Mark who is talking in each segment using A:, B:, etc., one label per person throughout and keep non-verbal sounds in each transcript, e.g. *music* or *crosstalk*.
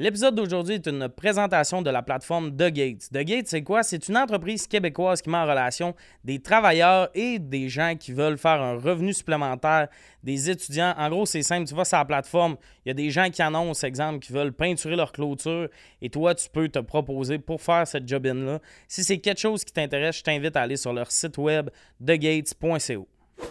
A: L'épisode d'aujourd'hui est une présentation de la plateforme The Gates. The Gates, c'est quoi? C'est une entreprise québécoise qui met en relation des travailleurs et des gens qui veulent faire un revenu supplémentaire, des étudiants. En gros, c'est simple. Tu vas sur la plateforme, il y a des gens qui annoncent, exemple, qui veulent peinturer leur clôture et toi, tu peux te proposer pour faire cette job-in-là. Si c'est quelque chose qui t'intéresse, je t'invite à aller sur leur site web thegates.co.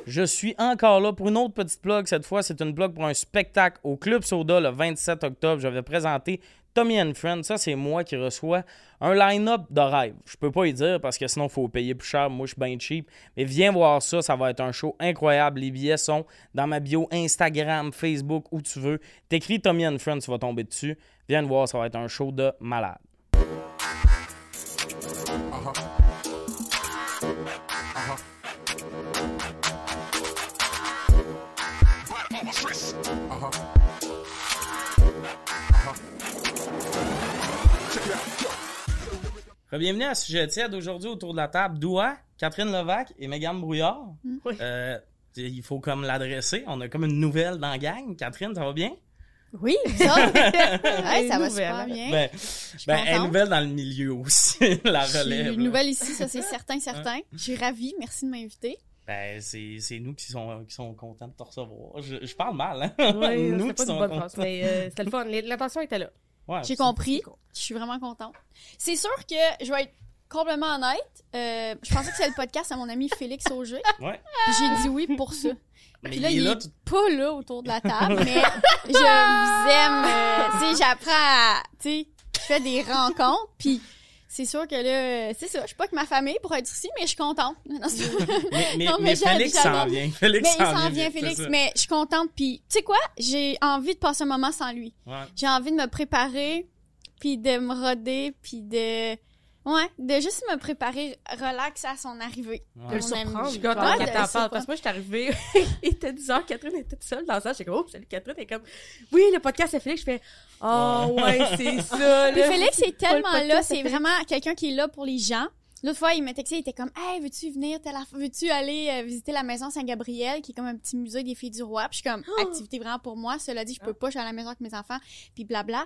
A: Je suis encore là pour une autre petite blog. Cette fois, c'est une blog pour un spectacle au Club Soda le 27 octobre. Je vais présenter Tommy and Friends. Ça, c'est moi qui reçois un line-up de rêve. Je peux pas y dire parce que sinon, il faut payer plus cher. Moi, je suis bien cheap. Mais viens voir ça. Ça va être un show incroyable. Les billets sont dans ma bio Instagram, Facebook, où tu veux. T'écris Tommy and Friends, tu vas tomber dessus. Viens voir, ça va être un show de malade. Bienvenue à Sujet tiède aujourd'hui autour de la table. Doua, Catherine Levac et Megan Brouillard. Euh, il faut comme l'adresser. On a comme une nouvelle dans la gang. Catherine, ça va bien?
B: Oui, ça. ouais, *laughs* ça va super bien.
A: Ben, ben, elle est
B: contente.
A: nouvelle dans le milieu aussi, *laughs* la
B: Je suis
A: relève.
B: une nouvelle ici, ça c'est certain, certain. Je suis ravie, merci de m'inviter.
A: Ben, c'est c'est nous qui sont, qui sont contents de te recevoir. Je, je parle mal, hein?
C: Oui, *laughs*
A: nous
C: pas
A: qui
C: une bonne
A: contents.
C: phrase, mais euh, c'était le fun. L'intention était là.
A: Ouais,
B: J'ai compris,
C: cool.
B: je suis vraiment contente. C'est sûr que je vais être complètement honnête. euh, je pensais que c'était le podcast à mon ami Félix Auger.
A: Ouais.
B: J'ai dit oui pour ça.
A: Mais
B: Puis là,
A: il est
B: il
A: là,
B: pas là autour de la table, *laughs* mais je vous aime. euh, tu sais, j'apprends à... Tu sais, je fais des rencontres, puis c'est sûr que là, c'est ça. Je suis pas que ma famille pour être ici, mais je suis contente. *laughs* *laughs* Non,
A: Mais, mais,
B: Non,
A: mais Félix s'en vient. Félix
B: Mais il
A: s'en vient,
B: Félix. Mais je suis contente. Puis, tu sais quoi? J'ai envie de passer un moment sans lui.
A: Ouais.
B: J'ai envie de me préparer, puis de me roder, puis de... Ouais, de juste me préparer relax à son arrivée.
A: Ouais.
C: De le surprendre. Je suis contente qu'elle t'en
B: le
C: parle. Parce que moi, je suis arrivée, *laughs* il était 10 heures, Catherine était toute seule dans la salle. J'étais comme, oh, salut Catherine. Elle est comme, oui, le podcast c'est Félix. Je fais, oh, ouais, c'est ça.
B: Puis
C: là.
B: Félix est tellement là, c'est vraiment quelqu'un qui est là pour les gens. L'autre fois, il m'a texté, il était comme Hey, veux-tu venir veux-tu aller euh, visiter la maison Saint-Gabriel, qui est comme un petit musée des filles du roi. Puis je suis comme
C: Oh!
B: activité vraiment pour moi. Cela dit, je peux pas, je suis à la maison avec mes enfants, puis blabla.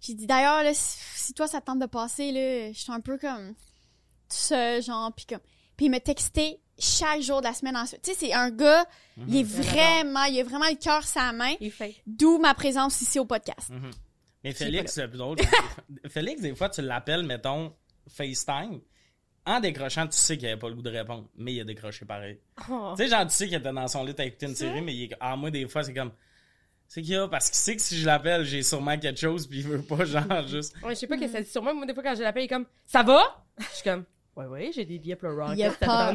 B: J'ai dit d'ailleurs, là, si, si toi ça te tente de passer, là, je suis un peu comme tout seul, genre, puis comme. Puis il me textait chaque jour de la semaine ensuite. Tu sais, c'est un gars, il est vraiment, il a vraiment le cœur sa main. D'où ma présence ici au podcast.
A: Mhm. Mais Félix, c'est plus drôle. *laughs* Félix, des fois, tu l'appelles, mettons, FaceTime. En décrochant, tu sais qu'il avait pas le goût de répondre, mais il a décroché pareil.
C: Oh.
A: Tu sais, genre, tu sais qu'il était dans son lit à écouter une série, mais il est... ah, moi, des fois, c'est comme. C'est qu'il y a, parce qu'il sait que si je l'appelle, j'ai sûrement quelque chose, puis il veut pas, *laughs* genre, juste.
C: Ouais, je sais pas qu'est-ce que ça dit sur moi. Moi, des fois, quand je l'appelle, il est comme, ça va? Je suis comme, ouais, ouais, j'ai des billets pour le rock.
B: Il a
C: t'attends.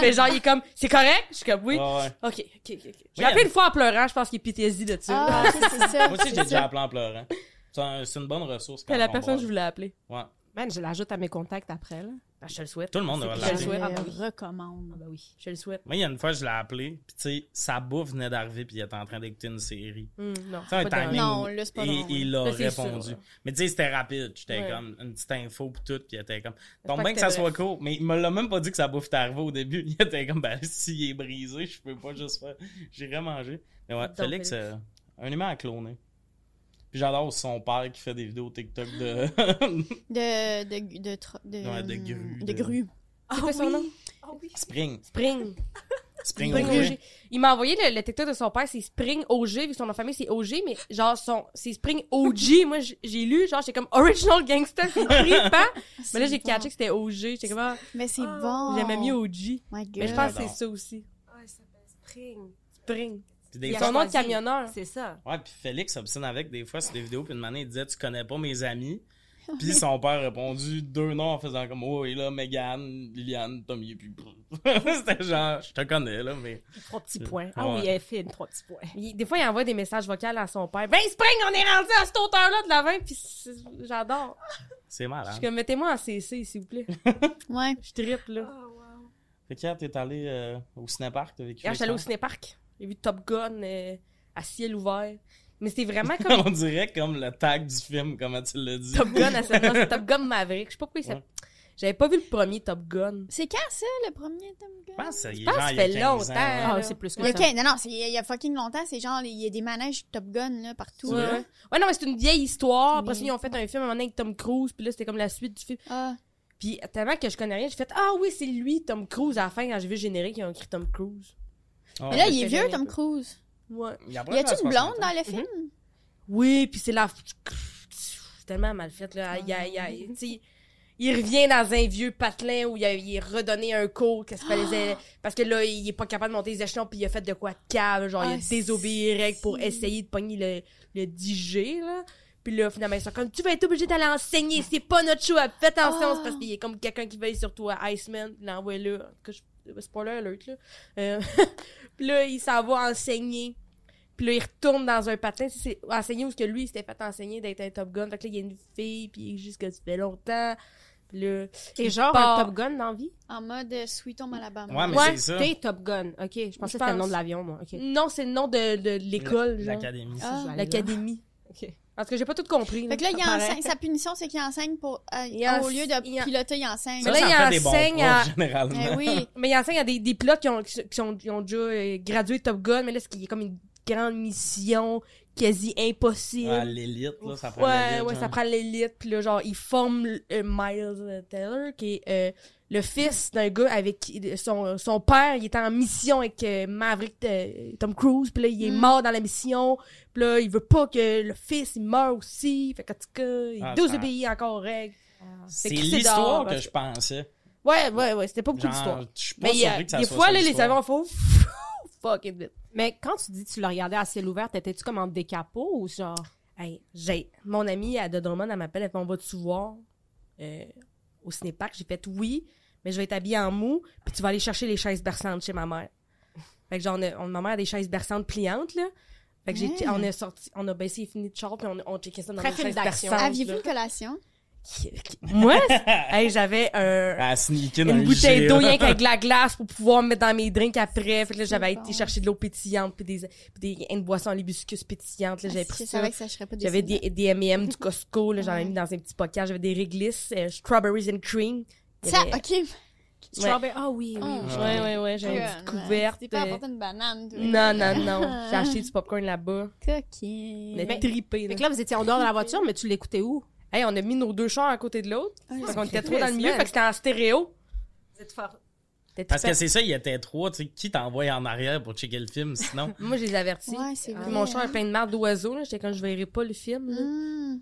C: Mais genre, il est comme, c'est correct? Je suis comme, oui.
A: Ouais, ouais.
C: Ok, ok, ok. J'ai appelé une fois en pleurant, je pense qu'il est PTSD de ça.
B: Ah, c'est ça.
A: Moi aussi, j'ai déjà appelé en pleurant. C'est un- c'est une bonne ressource. quand
C: C'est la
A: on
C: personne que je voulais appeler.
A: Ouais.
D: Man, je l'ajoute à mes contacts après, là.
C: Ben, je te le souhaite.
A: Tout le monde
C: Je le souhaite.
B: Je
C: Ah, ben oui.
B: recommande.
C: Ah, ben oui, je le souhaite.
A: Moi, il y a une fois, je l'ai appelé, puis tu sais, sa bouffe venait d'arriver, puis il était en train d'écouter une série.
C: Hum, non,
A: Tu sais, un
C: pas
A: timing.
B: Non, là, c'est pas
A: et,
B: drôle.
A: il a répondu.
C: sûr.
A: Mais tu sais, c'était rapide. J'étais
C: Ouais.
A: comme une petite info pis tout, puis il était comme. Tombe bien
C: que
A: que ça soit court. Mais il me l'a même pas dit que sa bouffe était arrivée au début. *laughs* Il était comme, ben, s'il est brisé, je peux pas juste faire. J'irai manger. Mais ouais,
C: Donc,
A: Félix,
C: Félix.
A: euh, un humain à cloner. Puis j'adore son père qui fait des vidéos TikTok de. *laughs*
B: De, de, de, de,
A: Ouais, de grue,
B: De
A: de-
B: grue.
C: C'est quoi son nom?
A: Spring.
C: Spring.
A: Spring,
C: Spring
A: OG.
C: OG. Il m'a envoyé le, le TikTok de son père, c'est Spring OG, vu que son nom de famille c'est OG, mais genre son, c'est Spring OG. *laughs* Moi, j'ai lu, genre, j'étais comme Original Gangster, c'est trippant. *laughs* Mais là, j'ai
B: bon.
C: catché que c'était OG. J'étais comme, ah,
B: Mais c'est
D: Oh.
B: bon.
C: j'aimais mieux OG.
B: My God.
C: Mais je pense que c'est ça aussi.
D: Ouais, ça s'appelle Spring.
C: Spring.
A: Puis des
D: Il a
A: fois,
C: Son nom de camionneur.
D: C'est ça.
A: Ouais, puis Félix s'obstine avec des fois sur des vidéos, puis une année, il disait Tu connais pas mes amis. *laughs* Puis son père a répondu deux noms en faisant comme Oh, et là, Megan, Liliane, Tommy, puis. *laughs* C'était genre, je te connais, là, mais.
D: Trois petits points. Ah
A: Ouais.
D: oui, elle fine, trois petits points.
C: Il- des fois, il envoie des messages vocaux à son père. Ben, Spring, on est rendu à cette hauteur-là de la 20, pis c'est- j'adore.
A: C'est
C: Je
A: malade.
C: suis comme, mettez-moi en CC, s'il vous plaît. *laughs*
B: Ouais.
C: Je trippe, là.
A: Fait que t'es allé euh, au cinépark, t'as vécu
C: Hier, j'étais allée au
A: ça?
C: J'ai vu Top Gun euh, à ciel ouvert. Mais c'était vraiment *laughs* comme
A: On dirait comme le tag du film, comment tu l'as dit.
C: Top Gun à *laughs* cette place. Top Gun Maverick. Je sais pas pourquoi il s'appelle.
A: Ouais.
C: J'avais pas vu le premier Top Gun.
B: C'est quand ça, le premier Tom Gun?
A: Je pense que ça
C: Je pense que ça
A: genre, il y a
C: fait
A: 15 ans.
C: longtemps.
D: Ah, c'est plus que
B: Il y a
D: ça.
B: quin- Non, non, c'est- il y a fucking longtemps, c'est genre, il y a des manèges Top Gun, là, partout.
C: Ouais.
B: là.
C: ouais, non, mais c'est une vieille histoire. Après
B: Mais-
C: ça, ils ont fait un film à un moment donné avec Tom Cruise, puis là, c'était comme la suite du film.
B: Ah.
C: Puis tellement que je connais rien, j'ai fait Ah oui, c'est lui, Tom Cruise. À la fin, quand j'ai vu le générique, ils ont écrit Tom Cruise.
A: Ah,
B: Mais là, il est vieux, Tom. Cruise.
C: Ouais.
A: il
B: Y a-tu une blonde
A: 60
B: dans
A: ans.
B: le film?
C: Oui, puis c'est la. Tellement mal fait, là. Il, y a- il tu sais, il revient dans un vieux patelin où il, a, il est redonné un cours fallait parce que là il est pas capable de monter les échelons puis il a fait de quoi de cave genre il
B: Ah,
C: a désobéi les règles pour essayer de pogner le, le 10G là puis là finalement ils sont comme tu vas être obligé d'aller enseigner c'est pas notre choix fais attention
B: Ah.
C: c'est parce qu'il y a comme quelqu'un qui veille sur toi Iceman puis l'envoie là que je spoiler alert là euh, *laughs* puis là il s'en va enseigner puis là, il retourne dans un patin. C'est- enseigner où ce que lui, il s'était fait enseigner d'être un Top Gun. Fait que là, il y a une fille, puis juste que ça fait longtemps. Puis là,
D: genre
C: part.
D: un Top Gun dans la vie?
B: En mode euh, Sweet Home Alabama.
A: Ouais, mais
C: Ouais,
A: c'est ça.
D: T'es Top Gun. Ok, je pensais que c'était le nom de l'avion, moi.
C: Non, c'est le nom de, de l'école.
A: L'académie.
B: Ah.
C: L'académie.
D: Ok.
C: Parce que j'ai pas tout compris.
B: Fait que là, il enseigne, sa punition, c'est qu'il enseigne pour, euh, *laughs*
C: Il
B: au lieu de
C: il en-
B: piloter, il enseigne.
A: Ça,
C: Mais là,
A: ça
C: il
A: fait des bons
C: enseigne à-
A: généralement.
B: Eh oui. *laughs*
C: Mais il enseigne à des, des pilotes qui ont, qui, sont, qui ont déjà euh, gradué Top Gun, mais là, c'est qu'il y a comme une grande mission quasi impossible.
A: Ah, l'élite, là, ça prend
C: Ouais,
A: l'élite,
C: ouais,
A: genre.
C: ça prend l'élite. Puis là, genre, il forme euh, Miles Taylor, qui est euh, le fils d'un gars avec qui son, son père, il était en mission avec euh, Maverick euh, Tom Cruise. Puis là, il est
B: Mm.
C: mort dans la mission. Puis là, il veut pas que le fils, il meure aussi. Fait qu'en tout cas, il
A: Ah,
C: doit
A: ça-
C: encore aux règles. Que c'est
A: l'histoire que je pensais.
C: Ouais, ouais, ouais, c'était pas beaucoup d'histoire.
A: Genre, je suis pas
C: Mais il y a-
A: surpris que ça
C: des fois, là, les avions font *laughs* fuck it vite.
D: Mais quand tu dis que tu le regardais à ciel ouvert, t'étais-tu comme en décapot ou genre?
C: Hey, j'ai mon amie à de Drummond, elle m'appelle, elle fait on va tu voir euh, au cinépark. J'ai fait oui, mais je vais être habillée en mou, puis tu vas aller chercher les chaises berçantes chez ma mère. Fait que genre, on a- on- ma mère a des chaises berçantes pliantes, là. Fait que j'ai,
B: Ouais.
C: on a sorti, on a baissé les finis de char, puis on, on checkait ça dans les chaises
D: d'action.
C: berçantes.
B: Aviez-vous une collation?
C: Moi, *laughs* hey, j'avais un, une
A: le
C: bouteille d'eau rien qu'avec de la glace pour pouvoir mettre dans mes drinks après. Fait que là, j'avais
B: bon.
C: été chercher de l'eau pétillante, puis des, puis des une boisson à l'hibiscus pétillante. Là, j'avais
B: Ah,
C: pris
B: je
C: ça.
B: savais que ça serait pas
C: J'avais des, des M&M du *laughs* Costco, là, j'en ai mis dans un petit pocket. J'avais des réglisses, euh, strawberries and cream.
B: Ça,
C: avait-
B: ok.
D: Strawberry. Ah oui, oui.
B: Ah.
D: oui.
C: Ouais, ouais, ouais, j'avais une petite couverte.
B: T'es pas
C: euh,
B: apporté une banane, toi.
C: Non, non, non. *laughs* J'ai acheté du popcorn là-bas. On a trippé, là.
D: Fait que là, vous étiez en dehors de la voiture, mais tu l'écoutais où?
C: Hey, on a mis nos deux chars à côté de l'autre.
B: Ah,
C: Parce qu'on était trop dans le milieu, fait que c'était en stéréo.
D: Vous êtes fort.
A: Parce que c'est ça, il était trois, tu sais, qui t'envoie en arrière pour checker le film, sinon? *laughs*
C: Moi, je les avertis.
B: Ouais, c'est vrai.
C: Puis mon char a
B: hein.
C: plein de marde d'oiseaux, là. J'étais quand je verrai pas le film, là.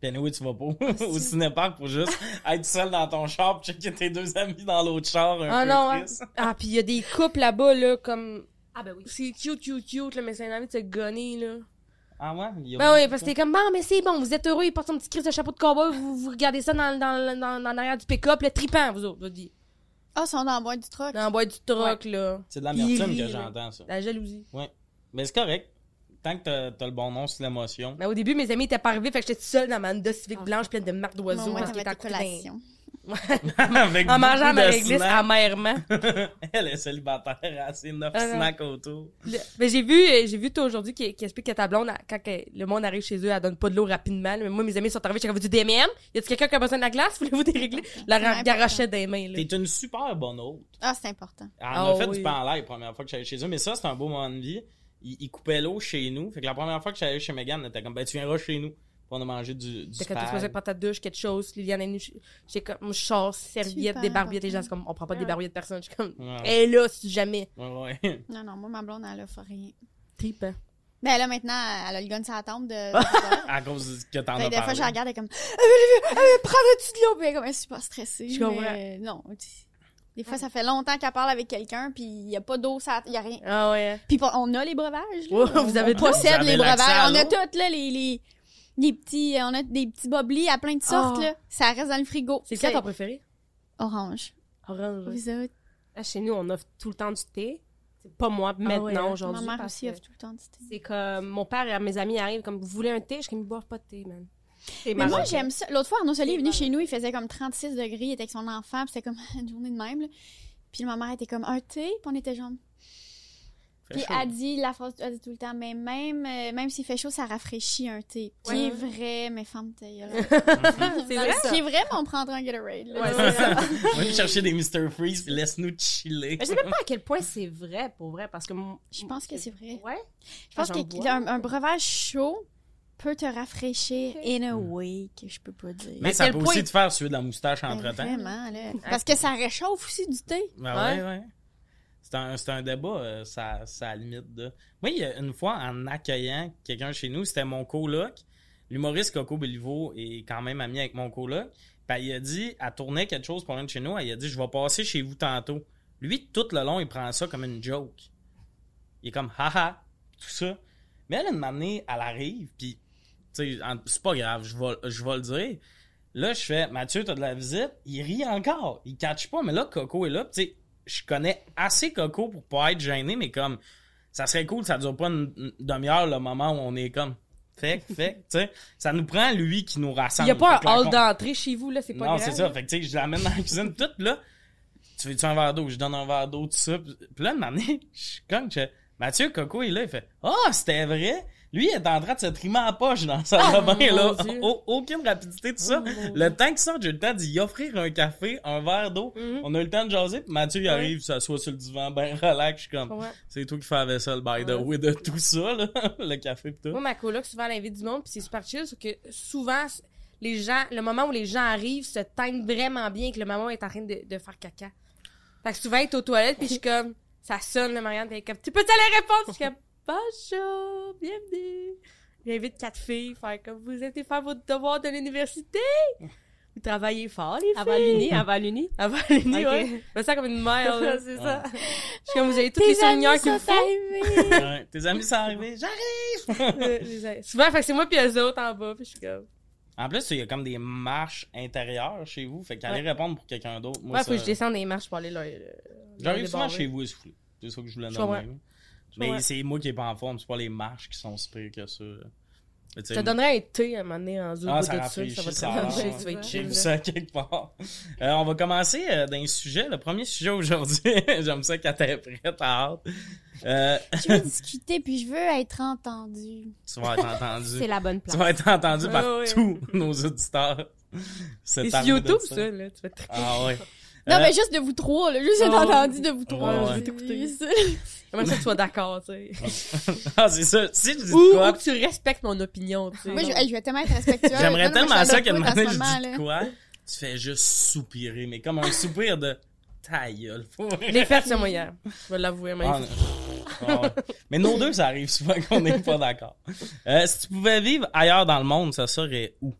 A: Puis anyway, tu vas pas au cinépark pour juste *laughs* être seul dans ton char pour checker tes deux amis dans l'autre char un
C: Ah
A: peu
C: non, hein.
A: triste.
C: Ah, puis il y a des couples là-bas, là, comme...
D: Ah ben oui.
C: C'est cute, cute, cute, là, mais c'est un envie de se gonner, là.
A: Ah ouais? Il y a
C: Ben oui, parce que t'es comme, bon, mais c'est bon, vous êtes heureux, il porte son petit crise de chapeau de cowboy, vous, vous regardez ça dans, dans, dans, dans l'arrière du pick-up, le tripant, vous autres, je dis.
B: Ah, sont dans la boîte du truck.
C: Dans la boîte du truck, là.
A: C'est de l'amertume que j'entends, ça.
C: La jalousie.
A: Mais c'est correct. Tant que t'as- t'as le bon nom sur l'émotion.
C: Mais au début, mes amis étaient pas arrivés, fait que j'étais seule dans ma Honda Civic
D: Ah.
C: blanche pleine de marques d'oiseaux
B: Moi,
C: parce qu'elle était
B: tes *laughs*
C: à En mangeant ma réglisse
A: snacks.
C: amèrement. *laughs*
A: Elle est célibataire, elle a assez neuf
C: Ah non.
A: snacks autour.
C: Le- Mais j'ai vu, euh, j'ai vu toi aujourd'hui qui, qui explique que ta blonde, quand que le monde arrive chez eux, elle donne pas de l'eau rapidement. Mais moi, mes amis sont arrivés, j'ai comme du DMM. Y a-t-il quelqu'un qui a besoin de la glace? *laughs* Voulez-vous des régler? La garochait des mains.
A: T'es une super bonne hôte.
B: Ah, c'est important.
A: Elle
C: Ah
A: m'a fait
C: oui.
A: du pain en l'air la première fois que j'allais chez eux, mais ça, c'est un beau moment de vie. Ils, ils coupaient l'eau chez nous. Fait que la première fois que j'allais chez Megan, elle était comme, ben, tu viendras chez nous. Puis on a mangé du, du
C: T'as quand tu
A: spag.
C: faisais prendre ta douche, quelque chose, Liliane est venue, j'ai comme, je sors, serviette, des barbiettes, les gens, c'est comme, on prend pas des barbiettes de personne, je suis comme,
A: Ouais.
C: elle est là, si jamais.
A: Ouais, ouais. *laughs*
B: Non, non, moi, ma blonde, elle a fait rien.
C: Trippant.
B: Ben là, maintenant, elle a le gun sur la tombe de... *laughs*
A: à cause que t'en as
B: que des fois,
A: parlé.
B: je la regarde, elle est comme, euh, euh, prends-le-tu de l'eau? Puis elle est comme, elle est super stressée.
C: Je comprends.
B: mais non. tu- Des fois, ça fait longtemps qu'elle parle avec quelqu'un, puis il y a pas d'eau, ça, il y a rien.
C: Ah ouais.
B: Puis pour- on a les breuvages. là. On,
C: vous avez
B: on
C: de
B: possède
A: Vous avez
B: les breuvages.
A: à
B: On a toutes là les les les petits, on a des petits boblis à plein de sortes
C: Ah.
B: là. Ça reste dans le frigo.
C: C'est quoi ton préféré?
B: orange.
C: Orange.
B: Vous autres?
D: Là, chez nous, on offre tout le temps du thé. C'est pas moi maintenant
C: ouais, hein?
D: aujourd'hui.
B: Ma mère aussi offre tout le temps du thé.
D: C'est comme mon père et mes amis arrivent comme vous voulez un thé, je suis comme ils boivent pas de thé, man.
B: Mais moi, j'aime ça. L'autre fois, Arnaud Soli est venu chez nous, il faisait comme 36 degrés, il était avec son enfant, puis c'était comme *laughs* une journée de même. Là. Puis ma mère était comme un thé, puis on était genre. Puis
A: chaud.
B: elle dit la phrase, elle dit tout le temps, mais même, euh, même s'il fait chaud, ça rafraîchit un thé. Qui
C: Ouais.
B: est vrai, mais femme ta gueule. *laughs*
C: C'est vrai?
B: Qui est vrai, mais on prendra un Gatorade. là.
C: Ouais, c'est ça.
A: On va aller chercher des Mr. Freeze puis laisse-nous chiller.
D: Mais je sais même pas à quel point c'est vrai, pour vrai, parce que... mon-
B: Je pense que c'est vrai.
D: Ouais?
B: Je pense
D: Ah, bois.
B: un, breuvage chaud peut te rafraîchir in a way que je peux pas dire.
A: Mais
C: À
A: ça peut
C: point-
A: aussi te faire suer de la moustache
B: Ben,
A: entre-temps.
B: Vraiment, là. Parce que ça réchauffe aussi du thé.
A: Ben ouais, ouais. C'est un, un débat, euh, ça, ça limite de. Moi, il y a une fois, en accueillant quelqu'un chez nous, c'était mon coloc. L'humoriste Coco Béliveau est quand même ami avec mon coloc. Puis il a dit, elle tournait quelque chose pour loin de chez nous, elle a dit, je vais passer chez vous tantôt. Lui, tout le long, il prend ça comme une joke. Il est comme, haha, tout ça. Mais elle, une année, elle arrive, puis, tu sais, c'est pas grave, je vais, je le dire. Là, je fais, Mathieu, t'as de la visite. Il rit encore. Il catch pas, mais là, Coco est là. Tu sais, je connais assez Coco pour pas être gêné, mais comme, ça serait cool, ça dure pas une, une demi-heure le moment où on est comme, fait, fait, tu sais, ça nous prend lui qui nous
C: Il
A: rassemble.
C: y a pas un hall d'entrée chez vous, là, c'est pas
A: non,
C: grave.
A: c'est ça. Fait que, tu sais, je l'amène dans la cuisine, tout, puis là, tu veux-tu un verre d'eau? Je donne un verre d'eau, tout ça. Puis là, une année, *laughs* je suis je fais, Mathieu, Coco, il est là, il fait, ah, c'était vrai? Lui, il est en train de se trimer la poche dans sa bain, là. aucune rapidité, tout ça.
C: Oh,
A: le temps qu'il sorte, j'ai le temps d'y offrir un café, un verre d'eau.
C: Mhm.
A: On a eu le temps de jaser, puis Mathieu, il
C: Ouais.
A: arrive, s'assoit sur le divan, ben relax, je suis comme,
C: Ouais.
A: c'est toi qui fais la vaisselle, by the way, de tout ça, là. *laughs* le café pis tout.
C: Moi, ma coloc, souvent, elle invite du monde, puis c'est super chill, sauf que souvent, les gens, le moment où les gens arrivent se tignent vraiment bien que le maman est en train de, de faire caca. Fait que souvent, elle est aux toilettes, puis je suis comme, ça sonne, le Marianne, puis comme, tu peux aller répondre? Je suis comme, bonjour, bienvenue. J'invite quatre filles, faire comme, vous êtes faire votre devoir de l'université? *laughs* Vous travaillez fort, les filles.
D: Avant l'uni, avant l'uni.
C: Avant l'uni,
D: Ok.
C: ouais. Je me sens comme une mère, *laughs* là.
D: c'est
A: ça.
C: Je suis comme, vous avez toutes les soigneurs qu'il vous
B: sont
C: faut.
B: arrivés. *laughs*
A: Ouais, tes amis sont arrivés, j'arrive!
C: Euh, les- Souvent, fait que c'est moi puis eux autres en bas, puis je suis comme...
A: En plus, il y a comme des marches intérieures chez vous, fait qu'aller répondre pour quelqu'un d'autre. Moi,
C: Ouais, faut
A: ça-
C: que je descende des marches pour aller là.
A: J'arrive souvent chez vous essoufflé. C'est ça que je voulais nommer. Mais c'est moi qui est pas en forme, c'est pas les marches qui sont si pires que ça. Tu
C: Je te donnerais un thé à un moment donné en zoom
A: Ah, ça
C: de ça va te rafraîchir, tu
A: J'ai vu ça quelque part. Euh, on va commencer euh, d'un sujet. Le premier sujet aujourd'hui, *laughs* j'aime ça quand t'es prête, t'as hâte. Euh,
B: Je veux discuter, puis je veux être entendue. *laughs*
A: tu vas être entendu.
D: C'est la bonne
A: Tu
D: place.
A: vas être entendu par
C: Ah ouais.
A: tous nos auditeurs.
C: C'est YouTube,
A: ça.
C: ça, là. Tu vas te...
A: Ah ouais.
B: Non,
A: Euh,
B: mais juste de vous trois, là. Juste
C: Oh.
B: entendu de vous trois.
A: Ouais,
C: ouais.
B: c'est-
C: T'écouter.
B: c'est- *laughs*
C: Comment ça, tu sois d'accord, tu sais? *laughs*
A: ah, c'est ça. Si je dis
C: Ou,
A: quoi,
C: ou que tu respectes mon opinion, tu sais.
B: Moi, je, hey, je vais tellement être respectueuse.
A: J'aimerais tellement ça
B: à
A: qu'une
B: l'autre
A: année,
B: bout en
A: je
B: moment,
A: dis quoi? Tu fais juste soupirer, mais comme un soupir de ta gueule. *laughs*
C: L'ai fait, ça, moi, hier. Je vais l'avouer, mais
A: Ah. Ah ouais. Mais nos deux, ça arrive souvent qu'on n'est pas d'accord. Euh, si tu pouvais vivre ailleurs dans le monde, ça serait où?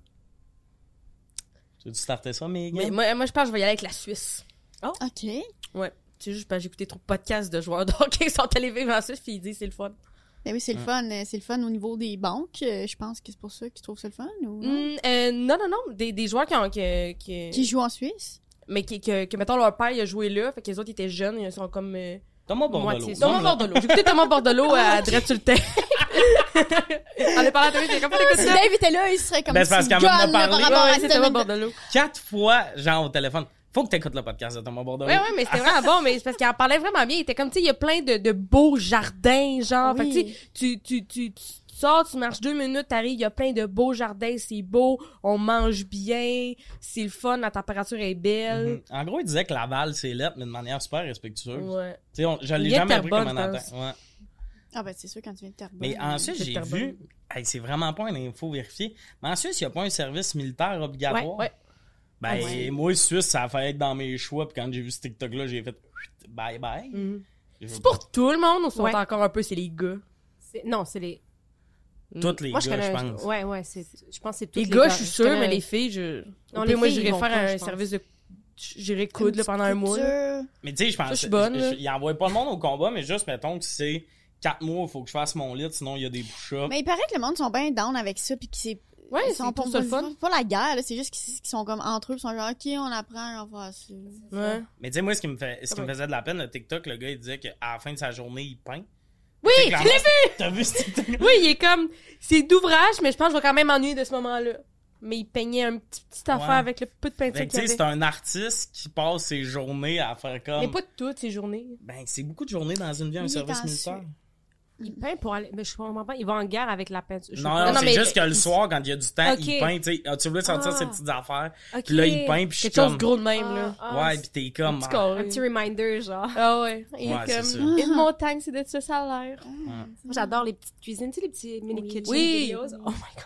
A: Tu starter ça,
C: Mais moi, moi, je pense que je vais y aller avec la Suisse.
B: OK.
C: Ouais. C'est juste parce que j'ai écouté trop de podcasts de joueurs hockey qui sont allés vivre en Suisse, puis ils disent c'est le fun.
B: Ben oui, c'est le fun. euh, C'est le fun au niveau des banques. euh, Je pense que c'est pour ça qu'ils trouvent ça le fun. Ou non?
C: Hmm, euh, non, non, non. Des, des joueurs qui ont.
B: Qui jouent en Suisse?
C: mais qui, que, que, mettons, leur père, il a joué là, fait que les autres, ils étaient jeunes, ils sont comme. Euh,
A: Thomas Bordelot.
C: moitié.
A: Non,
C: Thomas Bordelot. J'ai écouté Thomas Bordelot à Drette sur le terre. *laughs* On a parlé à télé, j'ai comme pas
B: Si
C: ça.
B: Dave était là, il serait comme
A: Ben, c'est parce qu'elle m'en a
B: gun, là,
A: parlé.
B: par rapport
C: Ouais,
B: à
C: ouais,
B: minute.
C: Bordelot.
A: Quatre fois, genre, au téléphone. Faut que t'écoutes le podcast de Thomas Bordelot.
C: Ouais, ouais, mais c'était vraiment bon, mais c'est parce qu'il en parlait vraiment bien. Il était comme, tu sais, il y a plein de, de beaux jardins, genre. Fait que, tu sais, tu, tu, tu, tu sors, tu marches deux minutes, t'arrives, il y a plein de beaux jardins, c'est beau, on mange bien, c'est le fun, la température est belle.
A: Mhm. En gros, il disait que Laval, c'est lettre, mais de manière super respectueuse.
C: Ouais.
A: Tu sais, on- je l'ai
C: de
A: jamais pris comme un
C: je
A: attaque. Ouais.
B: Ah ben c'est sûr quand tu viens de Terrebonne.
A: Mais ensuite,
C: c'est
A: j'ai
C: Terrebonne.
A: vu, hey, c'est vraiment pas une info vérifiée, mais en Suisse, il n'y a pas un service militaire obligatoire.
C: Ouais, ouais.
A: Ben,
B: Ah ouais.
A: moi, Suisse, ça a fait être dans mes choix, puis quand j'ai vu ce TikTok-là, j'ai fait bye bye.
C: Mhm. C'est
A: pas-
C: pour tout le monde ou sont
D: Ouais.
C: encore un peu, c'est les gars?
D: Non, c'est les.
A: Toutes les
D: Moi, je
A: gars,
D: connais.
A: je pense.
D: Ouais, ouais, c'est. Je pense que c'est tous
C: Les,
D: les,
C: gars, je suis sûre,
D: connais-
C: mais les filles, je.
D: Non, les
C: moi, j'irais faire
D: pas,
C: un service de. J'irais coudre là, pendant un mois.
A: Mais tu sais, je pense
C: Ça, je suis bonne, là.
A: il envoie pas le monde au combat, mais juste, mettons que c'est 4 mois, il faut que je fasse mon lit, sinon il y a des push-ups.
B: Mais il paraît que le monde sont bien down avec ça puis que c'est
C: Ouais,
B: ils sont
C: pour
B: pas,
C: ça fun.
B: pas la guerre, c'est juste qu'ils qu'ils sont comme entre eux, ils sont genre OK, on apprend, on va faire ça.
C: Ouais.
A: Mais tu sais, moi, ce qui me fait, ce qui me faisait de la peine, le TikTok, le gars, il disait qu'à la fin de sa journée, il peint.
C: Oui, je l'ai vu!
A: T'as vu ce TikTok?
C: Oui, il est comme. C'est d'ouvrage, mais je pense que je vais quand même m'ennuyer de ce moment-là. mais il peignait un petit petite affaire
A: Ouais.
C: avec le peu de peinture
A: Fait que,
C: qu'il
A: tu sais,
C: avait.
A: c'est un artiste qui passe ses journées à faire comme.
C: Mais pas toutes ces journées.
A: Ben, c'est beaucoup de journées dans une vie, un
B: Il
A: service militaire.
D: Il peint pour aller. Mais je comprends pas. Il va en guerre avec la peinture. Je
A: Non, non,
C: non,
A: c'est
C: mais-
A: juste que le soir, quand il y a du temps, il peint, tu sais. Ah, Tu voulais sortir
D: Ah.
A: ses petites affaires.
D: Ok.
A: Puis là, il peint, puis je suis
C: Quelque chose
A: comme.
C: de gros de même, là.
D: Ah, ah,
A: Ouais, puis t'es comme.
C: Un petit
A: ah,
C: carré.
D: Un petit reminder, genre.
C: Ah ouais. Il
A: Ouais,
C: comme une montagne, c'est de ça, ça a l'air.
D: Moi, J'adore les petites cuisines, tu sais, les petits mini
C: Oui.
D: kitchen
C: Oui.
D: videos. Oh my god.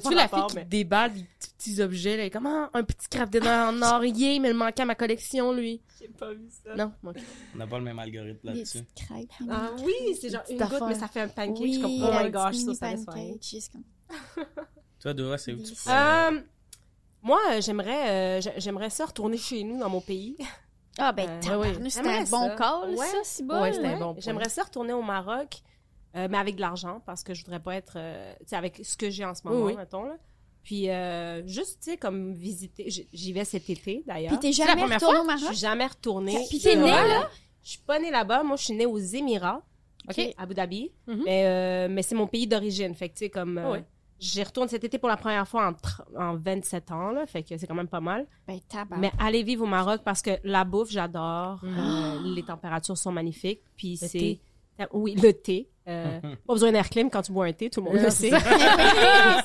C: T'as-tu la
D: rapport,
C: fille qui
D: mais-
C: déballe des petits, objets, là? Comment un petit craft dinner en or, yeah, mais il manquait à ma collection, lui.
D: J'ai pas vu ça.
C: Non, ok.
A: On n'a pas le même algorithme
B: Des
A: là-dessus.
D: Ah oui, c'est genre une goutte, mais ça fait un pancake.
B: oui,
D: je comme,
B: la
D: oh my gosh, ça, ça laisse
B: pancake, comme- *laughs*
A: Toi, Dora, c'est où tu
D: Euh, moi, euh, j'aimerais, euh, j'ai- j'aimerais ça retourner chez nous, dans mon pays.
B: Ah, ben,
D: Euh,
C: oui.
B: c'était un bon call,
D: Ouais.
B: ça, si bon.
C: Ouais, c'était un bon.
D: J'aimerais ça retourner au Maroc, euh, mais avec de l'argent, parce que je voudrais pas être, euh, tu sais, avec ce que j'ai en ce moment,
C: Oui, oui.
D: mettons, là. Puis, euh, juste, tu sais, comme visiter, j'y vais cet été, d'ailleurs.
B: Puis t'es
C: C'est la
B: jamais
C: première
B: retourné au
D: Je
B: Maroc?
D: suis jamais retournée.
B: Puis t'es née, là?
D: Je suis pas née là-bas. Moi, je suis née aux Émirats.
C: Ok.
D: Abu Dhabi.
C: Mhm.
D: Mais, euh, mais c'est mon pays d'origine. Fait que, tu sais, comme. euh,
C: Ouais.
D: J'y retourne cet été pour la première fois en, en 27 ans, là. Fait que c'est quand même pas mal.
B: Ben, tabarnak.
D: Mais aller vivre au Maroc parce que la bouffe, j'adore. Euh, les températures sont magnifiques. Puis c'est. Oui, le thé. Euh, pas besoin d'air clim quand tu bois un thé, tout le monde le sait. *laughs*
B: ça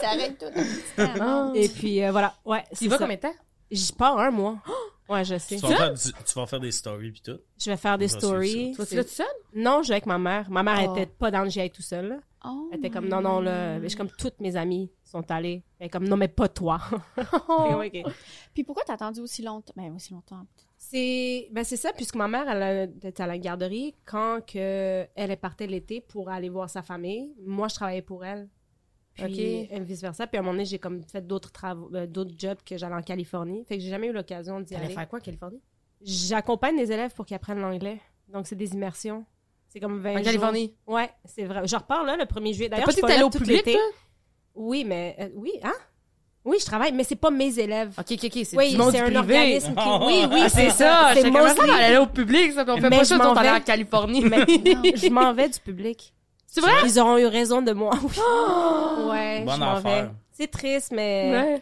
B: arrête tout.
D: Et puis euh, voilà. Ouais.
C: Tu vas
D: ça.
C: combien de temps?
D: J'y pars un mois. *gasps* Ouais, je sais.
A: Tu vas, faire, du- tu vas faire des stories pis tout?
D: Je vais faire des stories.
C: Tu vas-tu là tout seul?
D: Non, je vais avec ma mère. Ma mère
B: Oh.
D: était pas dans le aille tout seul. là.
B: Oh
D: Elle était comme non, non, là. Je suis comme toutes mes amies sont allées. Elle est comme non, mais pas toi. *laughs* *laughs* Ok, ok.
B: Puis pourquoi t'as attendu aussi longtemps? Ben, aussi longtemps.
D: C'est ben c'est ça puisque ma mère elle était à la garderie quand que elle est partie l'été pour aller voir sa famille. Moi je travaillais pour elle. Puis
C: Ok.
D: vice versa. Puis à un moment donné j'ai comme fait d'autres travaux, euh, d'autres jobs que j'allais en Californie. Fait que j'ai jamais eu l'occasion d'y aller.
C: faire quoi, en Californie?
D: J'accompagne les élèves pour qu'ils apprennent l'anglais. Donc c'est des immersions. C'est comme 20
C: En
D: jours.
C: Californie?
D: Ouais, c'est vrai. Je repars là le 1er juillet. D'ailleurs,
C: pas
D: je
C: dit
D: suis
C: que t'allais
D: là
C: au public?
D: Oui, mais euh, oui, hein? Oui, je travaille, mais c'est pas mes élèves.
C: Ok, ok, ok, c'est
D: Oui,
C: du monde
D: c'est un
C: privé.
D: organisme qui oui, oui,
C: Ah, c'est ça.
D: C'est
C: ça,
D: mostly-
C: on allait au public, ça, on fait
D: Mais
C: pas
D: je
C: ça,
D: m'en
C: on allait
D: vais.
C: en Californie.
D: Mais *laughs*
B: Non.
D: je m'en vais du public.
C: C'est vrai?
D: Ils auront eu raison de moi. Oui. ouais,
A: Bonne
D: je m'en vais. C'est triste, mais.
C: Ouais.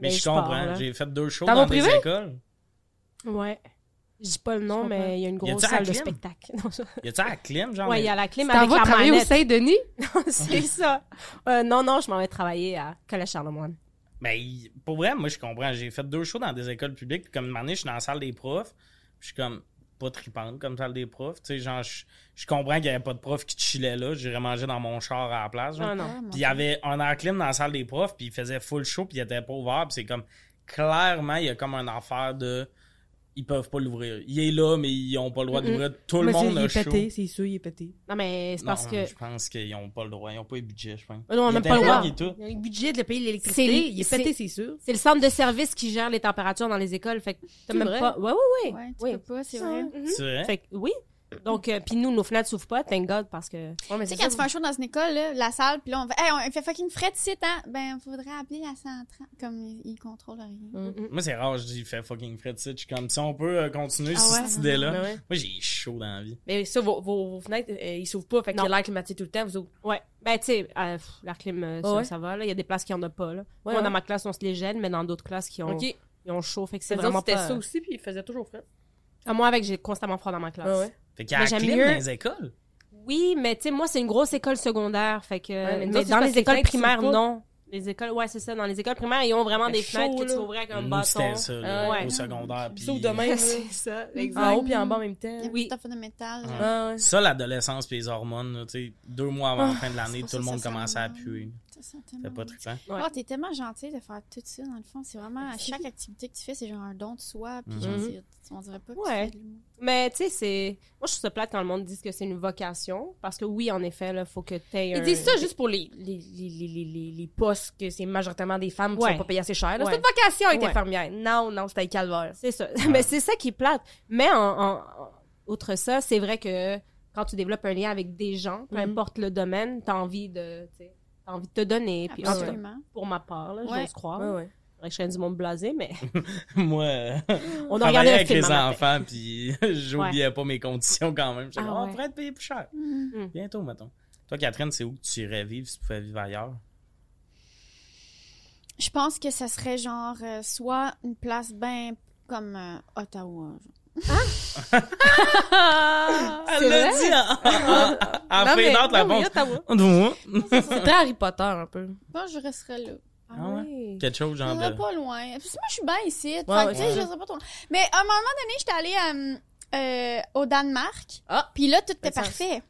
A: Mais je
D: pars,
A: comprends. J'ai fait deux shows
C: Dans
A: dans,
C: mon
A: des
C: privé?
A: écoles.
D: Ouais. Je dis pas le nom,
C: Je
D: mais il y a une grosse salle de spectacle. *laughs* Je-
A: Y a-tu à la clim, genre?
D: ouais, il
A: mais-
D: y a la clim
C: T'en
D: avec
C: vas
D: la
C: travailler au
D: manette.
C: Saint-Denis? *laughs*
D: c'est ça. Euh, non, non, je m'en vais travailler à Collège Charlemagne.
A: Mais il- pour vrai, moi, je comprends. J'ai fait deux shows dans des écoles publiques. Puis comme une année, je suis dans la salle des profs. Puis je suis comme pas tripante comme salle des profs. Tu sais, genre, je, je comprends qu'il y avait pas de prof qui chillait là. J'irais manger dans mon char à la place. genre.
D: Non, non.
B: Ah, mon
A: Puis il y avait un air clim dans la salle des profs, puis il faisait full show, puis il était pas ouvert, puis c'est comme clairement il y a comme un affaire de ils peuvent pas l'ouvrir. Il est là, mais ils ont pas le droit d'ouvrir. Tout le
C: Mais
A: monde
C: c'est- il
A: a
C: est
A: chaud.
C: pété, c'est sûr, il est pété.
D: Non, mais c'est
A: Non,
D: parce que.
A: je pense qu'ils ont pas le droit. Ils ont pas le budget, je pense.
D: Euh, non, on
A: Il
D: n'a
A: était
D: pas le droit.
C: Il a le budget de payer l'électricité, il est
D: c'est-
C: pété, c'est sûr.
D: C'est le centre de service qui gère les températures dans les écoles. Fait que t'as même
C: vrai?
D: pas. Ouais, ouais, ouais.
B: Ouais, tu
D: Oui.
B: peux pas, c'est vrai.
D: mhm.
A: C'est vrai?
D: Fait que oui. Donc, euh, puis nous, nos fenêtres s'ouvrent pas, thank God, parce que.
C: Ouais, mais
B: Tu sais,
C: c'est
B: quand
C: ça.
B: tu fais un show dans une école, là, la salle, puis là, on fait, hey, on fait fucking frais de site, hein? Ben, faudrait appeler la centrale. Comme ils, contrôlent rien.
C: Mm.
A: Moi, c'est rare, je dis, fait fucking Fred Je suis comme, si on peut euh, continuer
B: Ah
A: sur
B: ouais?
A: cette idée-là.
C: Ouais, ouais.
A: Moi, j'ai chaud dans la vie.
C: Mais ça, vos, vos, vos fenêtres, euh, ils s'ouvrent pas, fait qu'il y a l'air climatisé tout le temps, vous autres.
D: Ouais. Ben, tu sais, euh, pff, la clim, euh, ça,
C: Ouais.
D: ça va, là. Il y a des places qui en ont pas, là.
C: Ouais,
D: Moi,
C: ouais.
D: dans ma classe, on se les gêne, mais dans d'autres classes qui ont, ils ont chaud. Fait que c'est vraiment pas.
C: ça aussi, puis il faisait toujours frais.
D: Ah, moi, avec, j'ai constamment froid dans ma classe.
A: Fait qu'il y a la clim
D: mieux-
A: dans les écoles.
D: Oui, mais tu sais, moi, c'est une grosse école secondaire. Fait que.
C: Ouais, mais
D: dans les écoles primaires, non. Les écoles, ouais, c'est ça. Dans les écoles primaires, ils ont vraiment des
C: chaud,
D: fenêtres que tu
C: là.
D: ouvrais avec un
A: Nous,
D: bâton.
A: c'était ça, là,
D: Ouais.
A: au secondaire. Puis...
C: Sauf de même, là.
D: c'est ça,
C: En haut puis en bas en même temps.
D: Oui.
B: de métal.
A: Ouais.
C: Ah ouais.
A: Ça, l'adolescence puis les hormones, là, tu sais, deux mois avant la fin de l'année, tout le monde commençait à puer.
B: Ça tellement
A: pas
B: bon.
A: trippant.
D: Ouais.
B: Oh, t'es tellement gentil de faire tout ça, dans le fond. C'est vraiment, à chaque *laughs* activité que tu fais, c'est genre un don de soi. Puis
C: Mhm.
B: c'est- on dirait pas que
D: Ouais.
B: tu fais.
D: Mais tu sais, c'est. Moi, je trouve ça plate quand le monde dit que c'est une vocation. Parce que oui, en effet, là, faut que t'aies un.
C: Ils disent ça juste pour les, les, les, les, les, les, les postes que c'est majoritairement des femmes qui
D: Ouais.
C: sont pas payées assez cher.
D: Ouais.
C: C'est une vocation être
D: Ouais.
C: infirmière. Non, non, c'était calvaire.
D: C'est ça. Mais c'est ça qui est plate. Mais en, en- en- outre ça, c'est vrai que quand tu développes un lien avec des gens, peu
C: Mhm.
D: importe le domaine, t'as envie de, tu t'as envie de te donner. Puis
B: Absolument.
D: pour ma part, là,
B: Ouais.
D: j'ose croire.
C: Ouais, ouais.
D: Que je serais du monde blasé, mais *laughs*
A: Moi, euh, *laughs*
D: on a
A: travaillais
D: regardé
A: avec
D: film.
A: les enfants, puis *laughs* j'oubliais pas mes conditions quand même. J'étais
D: Ah
A: on
D: ouais.
A: pourrait te payer plus cher.
B: Mhm.
A: Bientôt, mettons. Toi, Catherine, c'est où que tu irais vivre si tu pouvais vivre ailleurs?
B: Je pense que ça serait genre euh, soit une place bien comme euh, Ottawa. genre.
A: Elle l'a dit en, en
C: Non,
A: la
C: non, oui,
A: réponse.
C: Ottawa.
A: Quelque
C: C'était Harry Potter, un peu.
B: Moi, je resterais là.
D: Ah,
A: Ah ouais?
D: oui.
A: chose,
B: Je
A: genre
B: serais
A: de...
B: pas loin. Parce que moi, je suis bien ici. Fait
C: Ouais, ouais,
B: tu sais,
C: ouais.
B: je serais pas trop loin. Mais à un moment donné, j'étais allée euh, euh, au Danemark.
C: Ah!
B: Puis là, tout était parfait.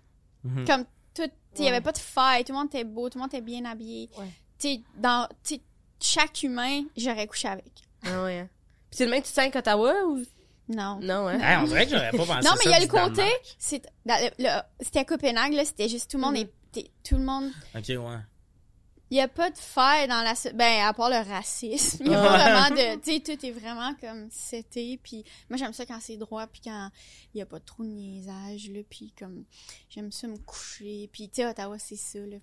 A: Mhm.
B: Comme tout, sais, il y
D: Ouais.
B: avait pas de faille, tout le monde était beau, tout le monde était bien habillé.
D: Ouais.
B: Tu sais, dans, tu sais, chaque humain, j'aurais couché avec.
C: Ah ouais. hein. Puis c'est le même que tu sens qu'Ottawa ou.
B: Non.
C: Non, hein?
A: Hey, on dirait que j'aurais pas pensé
B: Non, mais il y a le côté,
A: Danemark.
B: c'est, dans le- le- c'était à Copenhague, là, c'était juste tout le monde
C: Mhm.
B: était, tout le monde,
A: Ok, ouais.
B: il y a pas de faille dans la, so- ben, à part le racisme. Il y a pas vraiment de, tu sais, tout est vraiment comme c'était, puis moi, j'aime ça quand c'est droit, puis quand il y a pas trop de niaisage, là, puis comme, j'aime ça me coucher, puis tu sais, Ottawa, c'est ça, là.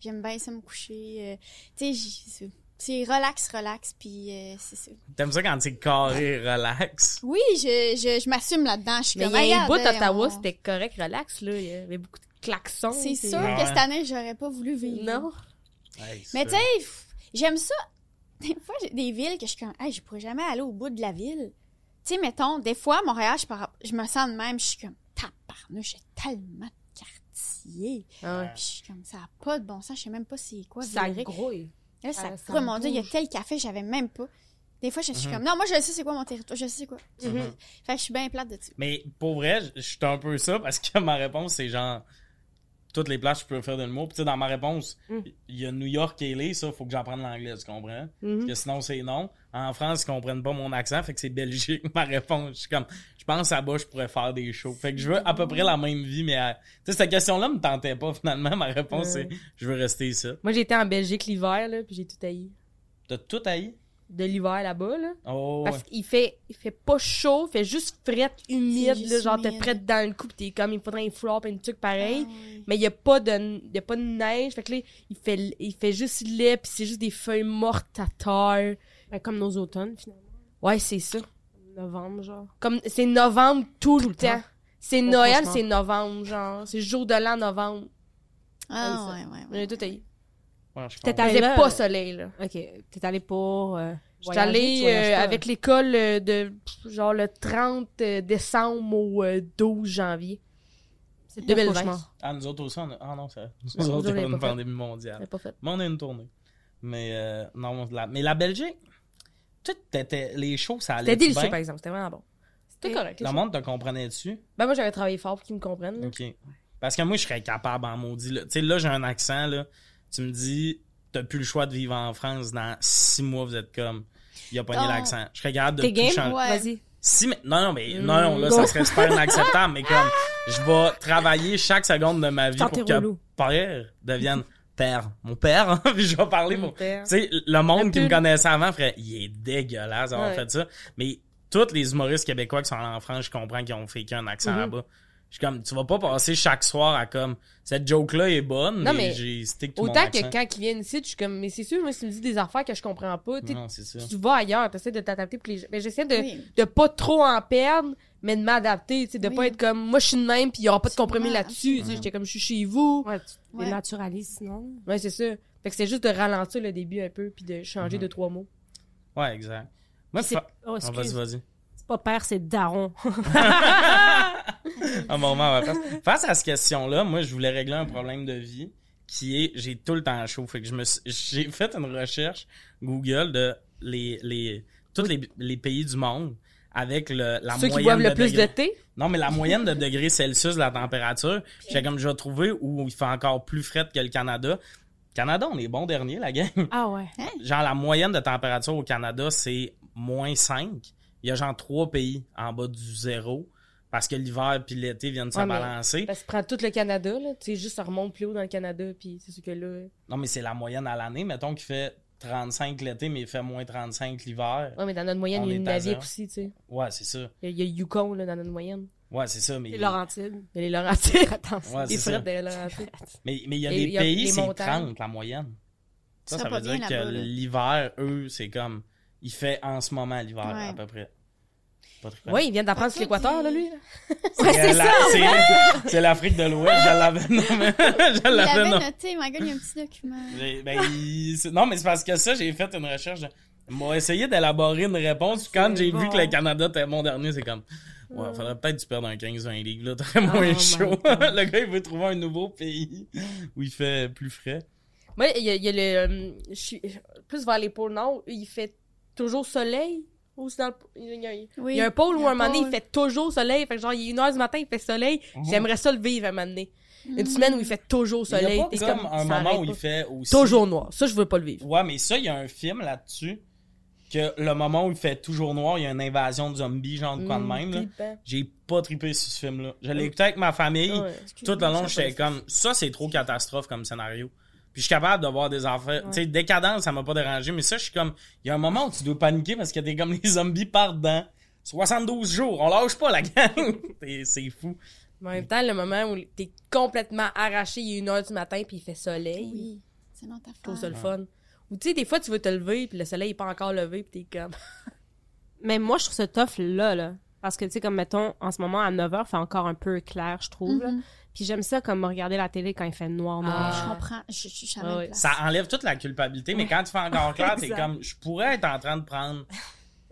B: J'aime bien ça me coucher, euh, tu sais, j'y- c'est- c'est relax, relax, puis euh, c'est ça.
A: T'aimes ça quand c'est carré, relax?
B: Oui, je, je, je m'assume là-dedans, je suis
C: Mais
B: comme,
C: il y a un bout
B: euh,
C: d'Ottawa,
B: on-
C: c'était correct, relax, là. Il y avait beaucoup de klaxons.
B: C'est
C: puis-
B: sûr
A: Ouais.
B: que cette année, j'aurais pas voulu vivre.
C: Non.
A: Hey,
B: Mais tu sais, j'aime ça. *laughs* Des fois, j'ai des villes que je suis comme, hey, je pourrais jamais aller au bout de la ville. Tu sais, mettons, des fois, à Montréal, je, pars- je me sens de même, je suis comme, tabarnouche, j'ai tellement de quartiers.
C: Ah ouais.
B: Puis je suis comme, ça a pas de bon sens, je sais même pas c'est quoi.
D: Ça grouille.
B: Là, ça, grouille, mon dieu, il y a tel café, j'avais même pas. Des fois, je suis
A: Mhm.
B: comme, non, moi, je sais c'est quoi mon territoire, je sais c'est quoi.
A: Mhm.
B: Fait que je suis bien plate de ça.
A: Mais pour vrai, je je suis un peu ça parce que *laughs* ma réponse, c'est genre toutes les places je peux faire de l'humour. Puis tu sais, dans ma réponse,
C: Mm.
A: il y a New York et LA, ça, faut que j'apprenne l'anglais, tu comprends?
C: Mhm.
A: Parce que sinon, c'est non. En France, ils comprennent pas mon accent, fait que c'est Belgique, *laughs* ma réponse. Je suis comme, je pense à bas, je pourrais faire des shows. Fait que je veux à peu près la même vie, mais à- tu sais, cette question-là me tentait pas *laughs* finalement. Ma réponse, c'est, je veux rester ça.
C: Moi, j'étais en Belgique l'hiver, là, puis j'ai tout haï.
A: T'as tout haï?
C: De l'hiver là-bas, là.
A: Oh,
C: Parce
A: ouais.
C: qu'il fait, il fait pas chaud, il fait juste fret, humide, là, genre t'es prête dans le coup, pis t'es comme, il faudrait un flop, un truc pareil.
B: Ah.
C: Mais il y a pas de, y a pas de neige, fait que là, il fait, il fait juste laid, pis c'est juste des feuilles mortes à terre.
D: Ben, comme nos automnes, finalement.
C: Ouais, c'est ça.
D: Novembre, genre.
C: Comme, c'est novembre tout, le
D: le
C: temps.
D: temps.
C: C'est
D: Oh,
C: Noël, c'est novembre, genre. C'est jour de l'an, novembre.
B: Ah, ouais, ouais,
C: J'ai
B: ouais.
C: tout.
A: Ouais, je
D: T'es allé là,
C: pas soleil, là.
D: OK. T'es allé pour... Euh,
C: J'étais
D: voyages
C: euh, avec l'école euh, de genre le 30 euh, décembre au euh, 12 janvier.
D: C'est
C: 2020.
D: cauchemar.
A: Ah, nous autres aussi, on a... Ah non, ça. Nous
C: nous
A: autres, on a une pandémie mondiale.
C: Pas fait.
A: Mais on a une tournée. Mais euh, non, la... mais la Belgique, tout était... les shows, ça allait
C: C'était délicieux,
A: bien?
C: par exemple. C'était vraiment bon. C'était correct.
A: Le monde te comprenait dessus?
C: Ben, moi, j'avais travaillé fort pour qu'ils me comprennent. là.
A: OK. Parce que moi, je serais capable en maudit. là. Tu sais, là, j'ai un accent, là. Tu me dis, t'as plus le choix de vivre en France. Dans six mois, vous êtes comme... Il a pogné
B: Oh.
A: l'accent. Je serais capable de
C: T'es
A: tout
C: game?
A: changer.
B: Ouais.
C: Vas-y.
A: Si, mais... Non, non, mais... Non, non, là,
C: go.
A: ça serait super inacceptable. mais comme, *laughs* je vais travailler chaque seconde de ma vie pour que
D: relou.
A: père devienne père. Mon père, hein, *laughs* puis je vais parler
C: Mon
A: pour...
C: père.
A: Tu sais, le monde qui me connaissait avant ferait, il est dégueulasse d'avoir
C: Ouais.
A: fait ça. Mais tous les humoristes québécois qui sont allés en France, je comprends qu'ils ont fait un accent
C: Mhm.
A: là-bas. Je suis comme, tu vas pas passer chaque soir à comme, cette joke-là est bonne,
C: Non,
A: mais, j'ai stick tout
C: Autant que quand ils viennent ici, je suis comme, mais c'est sûr, moi, si tu me dis des affaires que je comprends pas,
A: Non, c'est ça.
C: tu vas ailleurs, t'essaies de t'adapter pour les gens. Mais j'essaie de,
B: Oui.
C: de pas trop en perdre, mais de m'adapter, tu sais, de
B: Oui.
C: pas être comme, moi, je suis de même, puis il y aura pas de compromis là-dessus, tu sais, j'étais comme, je suis chez vous.
D: Ouais, tu
B: Ouais.
D: naturalises, sinon.
C: Ouais, c'est ça. Fait que c'est juste de ralentir le début un peu, puis de changer
A: Mhm.
C: de trois mots.
A: Ouais, exact. Moi,
D: C'est-
A: fa-
D: Oh,
A: Ah, vas-y, vas-y.
D: C'est pas père, c'est daron. *laughs* *laughs* *laughs*
A: Un moment à la place. Face à cette question-là, moi, je voulais régler un problème de vie qui est, j'ai tout le temps chaud. Fait que je me j'ai fait une recherche Google de les, les, tous les, les pays du monde avec le, la
C: Ceux
A: moyenne
C: qui boivent le
A: de
C: plus
A: degrés.
C: de thé,
A: Non, mais la moyenne de degrés Celsius de la température, j'ai comme je vais trouver où il fait encore plus frais que le Canada. Canada, on est bon dernier, la gang.
D: Ah ouais.
A: Genre, la moyenne de température au Canada, c'est moins 5. Il y a genre trois pays en bas du zéro. Parce que l'hiver puis l'été viennent se
C: Ouais, mais-
A: balancer.
C: parce que prends tout le Canada, là, tu sais, juste ça remonte plus haut dans le Canada, puis c'est sûr que là,
A: Non, mais c'est la moyenne à l'année. Mettons qu'il fait 35 l'été, mais il fait moins 35 l'hiver.
C: ouais, mais dans notre moyenne,
A: On
C: il y a
A: zéro.
C: aussi, tu sais.
A: Ouais, c'est ça.
C: Il y a- il y a Yukon, là, dans notre moyenne.
A: Ouais, c'est ça. Mais,
D: Les Laurentides.
C: Il y a les Laurentides.
D: Attention.
A: Ouais,
C: Les frettes des Laurentides.
A: mais, mais il y a
C: Et
A: des
C: y a
A: pays,
C: les
A: c'est
C: montagnes.
A: 30 la moyenne. Ça,
B: Ça
A: veut dire que l'hiver, eux, c'est comme. Il fait en ce moment l'hiver,
B: Ouais.
A: à peu près.
C: Oui, il vient d'apprendre sur l'équateur, là, lui. *laughs*
A: c'est la- c'est- C'est l'Afrique de l'Ouest, je l'avais *laughs* nommé. je
B: Il
A: l'avais
B: noté, my God, il y a un petit document.
A: Ben, il- non, mais c'est parce que ça, j'ai fait une recherche. de- M'a essayé d'élaborer une réponse. puis Quand j'ai vu que le Canada était mon dernier, c'est comme. Ouais, faudrait peut-être que tu perdes un 15-20 livres, là. *laughs* Très moins
D: Oh
A: chaud. Le gars, il veut trouver un nouveau pays où il fait plus frais.
C: Moi, il y a, il y a le. euh, Je suis plus vers les pôles nord, il fait toujours soleil. Ou c'est dans le. Il y a, il
B: Oui,
C: y a un pôle où
B: a
C: un moment donné, il fait toujours soleil. Fait que genre, il est une heure du matin, il fait soleil.
A: Mhm.
C: J'aimerais ça le vivre à un moment donné. Une semaine où il fait toujours
A: Il y a
C: soleil.
A: pas comme un moment où il fait aussi.
C: Toujours noir. Ça, je veux pas le vivre.
A: Ouais, mais ça, il y a un film là-dessus. Que le moment où il fait toujours noir, il y a une invasion de zombies, genre de quoi de
C: Mm,
A: même. J'ai pas trippé sur ce film-là. Je l'ai écouté avec ma famille.
C: Ouais.
A: Tout le long, j'étais comme, ça, c'est trop catastrophe comme scénario. Puis je suis capable de voir des affaires. Tu sais, décadence, ça m'a pas dérangé. Mais ça, je suis comme, il y a un moment où tu dois paniquer parce que t'es comme les zombies partent dans 72 jours. On lâche pas la gang. *laughs* C'est- fou.
C: Mais en même temps, le moment où t'es complètement arraché, il est une heure du matin, puis il fait soleil.
B: Oui, c'est notre
C: Je trouve ça
B: affaire.
C: le fun. Ou tu sais, des fois, tu veux te lever, puis le soleil est pas encore levé, puis t'es comme. *laughs*
D: Mais moi, je trouve ça tough là, là. Parce que, tu sais, comme mettons, en ce moment, à 9h, fait encore un peu clair, je trouve.
B: Mhm.
D: Puis j'aime ça comme regarder la télé quand il fait noir, noir.
B: Je
C: Ah.
B: comprends. Je, je, je
C: Ah oui.
A: Ça enlève toute la culpabilité, mais quand tu fais encore clair, t'es comme, je pourrais être en train de prendre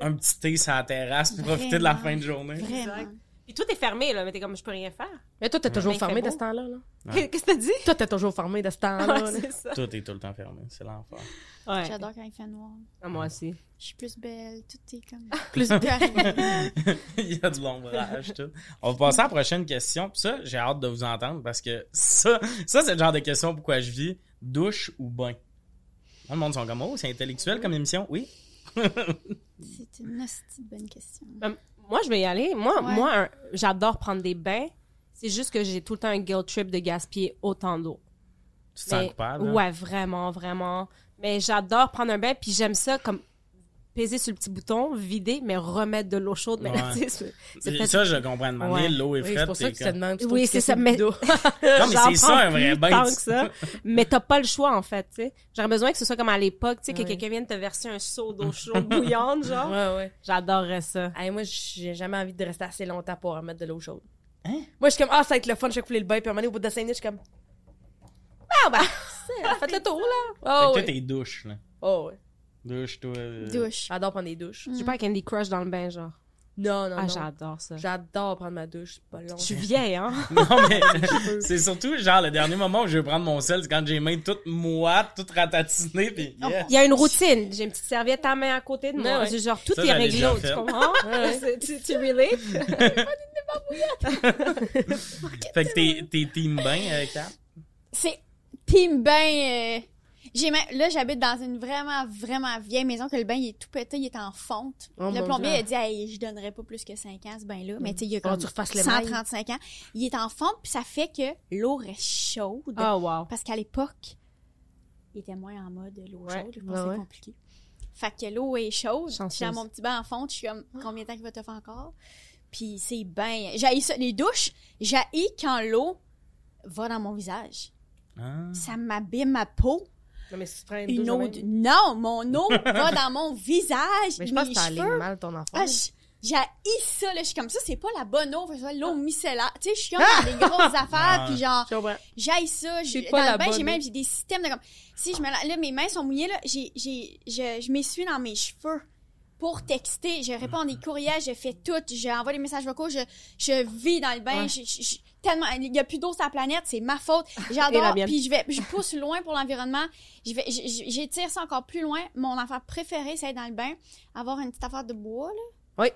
A: un petit thé sur la terrasse pour profiter de la fin de journée.
B: Vraiment.
D: Puis tout est fermé, là, mais t'es comme, je peux rien faire.
C: Mais toi, t'es toujours fermé de ce temps-là. Là.
A: Ouais. *laughs*
D: Qu'est-ce que t'as dit?
C: Toi, t'es toujours fermé de ce temps-là.
D: Ouais,
C: là.
D: c'est ça.
A: Tout est tout le temps fermé. C'est l'enfer.
D: Ouais.
B: J'adore quand il fait noir.
D: Ah, moi aussi.
B: Je suis plus belle. Tout est comme. *laughs*
C: Plus
B: belle.
A: Il y a de l'ombrage, tout. On va passer à la prochaine question. Puis ça, j'ai hâte de vous entendre parce que ça, ça c'est le genre de question pourquoi je vis. Douche ou bain? Là, le monde sont comme, oh, c'est intellectuel comme émission. Oui.
B: C'est une hostie de bonne question.
D: Moi, je vais y aller. Moi,
B: Ouais.
D: moi j'adore prendre des bains. C'est juste que j'ai tout le temps un guilt trip de gaspiller autant d'eau.
A: Tu te sens coupable? hein?
D: Ouais, vraiment, vraiment. Mais j'adore prendre un bain, puis j'aime ça comme peser sur le petit bouton, vider, mais remettre de l'eau chaude. Mais
A: Ouais. *laughs*
D: tu sais, c'est- c'est
A: Et
D: peut-être-
A: Ça, je comprends de.
D: Ouais.
A: L'eau est
C: Oui, c'est pour ça
A: t'es
C: que tu te
A: comme-
C: demandes. tu
D: Oui, c'est ça, mais-. *laughs*
A: Non, mais
D: J'en
A: c'est ça, un vrai bain.
D: tant
A: tu-
D: que ça. Mais t'as pas le choix, en fait, tu sais. J'aurais besoin que ce soit comme à l'époque, tu sais, que quelqu'un vienne te verser un seau d'eau *laughs* chaude bouillante, genre.
C: Ouais, ouais.
D: J'adorerais ça.
C: Hey, moi, j'ai jamais envie de rester assez longtemps pour remettre de l'eau chaude.
A: Hein?
C: Moi, je suis comme, ah, ça va être le fun, je vais couler le bain, puis à un moment donné, au bout de 5 minutes, je suis comme, ah, bah, c'est- faites le tour, là.
A: Fait
C: Oh,
A: que toi,
C: ouais.
A: t'es douche, là.
C: Oh, ouais.
A: Douche, toi. euh,
B: Douche.
C: J'adore prendre des douches.
D: Pas un Candy Crush dans le bain, genre.
C: Non, non,
D: Ah,
C: non.
D: j'adore ça.
C: J'adore prendre ma douche, c'est pas long.
D: Je suis vieille, hein? *laughs*
A: Non, mais *laughs* c'est surtout, genre, le dernier moment où je vais prendre mon sel, c'est quand j'ai les mains toutes moites, toutes ratatinées, pis yes.
D: Il y a une routine. J'ai une petite serviette à main à côté de moi.
C: Ouais.
D: C'est genre, tout
A: Ça,
D: est réglé,
A: déjà
D: tu
A: fait.
D: comprends? C'est- tu, tu relate? *laughs*
A: Fait que t'es, t'es team bain, euh, Kat?
B: C'est team bain. euh, J'ai là, j'habite dans une vraiment, vraiment vieille maison que le bain il est tout pété, il est en fonte.
C: Oh,
B: le plombier
C: Dieu.
B: a dit, hey, je donnerais pas plus que 5 ans ce bain-là. Mais tu sais, il y a comme
C: mailles.
B: 135 ans. Il est en fonte, puis ça fait que l'eau reste chaude.
D: Oh, wow.
B: Parce qu'à l'époque, il était moins en mode l'eau
D: Ouais,
B: chaude. Je pense
C: ouais,
B: que c'est
C: ouais.
B: compliqué. Fait que l'eau est chaude.
D: Chanceuse.
B: J'ai mon petit bain en fonte. Je suis comme, combien de temps qu'il va te faire encore? Puis c'est bien. J'ai ça. Les douches, j'ai quand l'eau va dans mon visage.
A: Ah.
B: Ça m'abîme ma peau.
C: Non, mais si tu prends une,
B: eau.
C: de
B: Non, mon *laughs* eau va dans mon visage.
C: Mais je pense
B: mes
C: que t'as mal ton enfant.
B: Ah, j'ai ça, là. Je suis comme ça, c'est pas la bonne eau. L'eau micellaire. Tu sais, je suis comme dans des grosses *laughs* affaires. Puis genre,
C: Je
B: ça. j'ai-
C: C'est pas
B: Dans
C: la
B: le bain,
C: bonne
B: j'ai même j'ai des systèmes de comme. Si je me là, mes mains sont mouillées, là, j'ai, j'ai, je, je m'essuie dans mes cheveux pour texter. Je réponds à des courriels, je fais tout. J'envoie des messages vocaux, je, je vis dans le bain.
C: Ouais.
B: je- je- je- tellement, il y a plus d'eau sur la planète, c'est ma faute. J'adore. Puis je vais, je pousse loin pour l'environnement. Je vais, j'étire ça encore plus loin. Mon affaire préférée, c'est être dans le bain, avoir une petite affaire de bois, là.
C: Oui.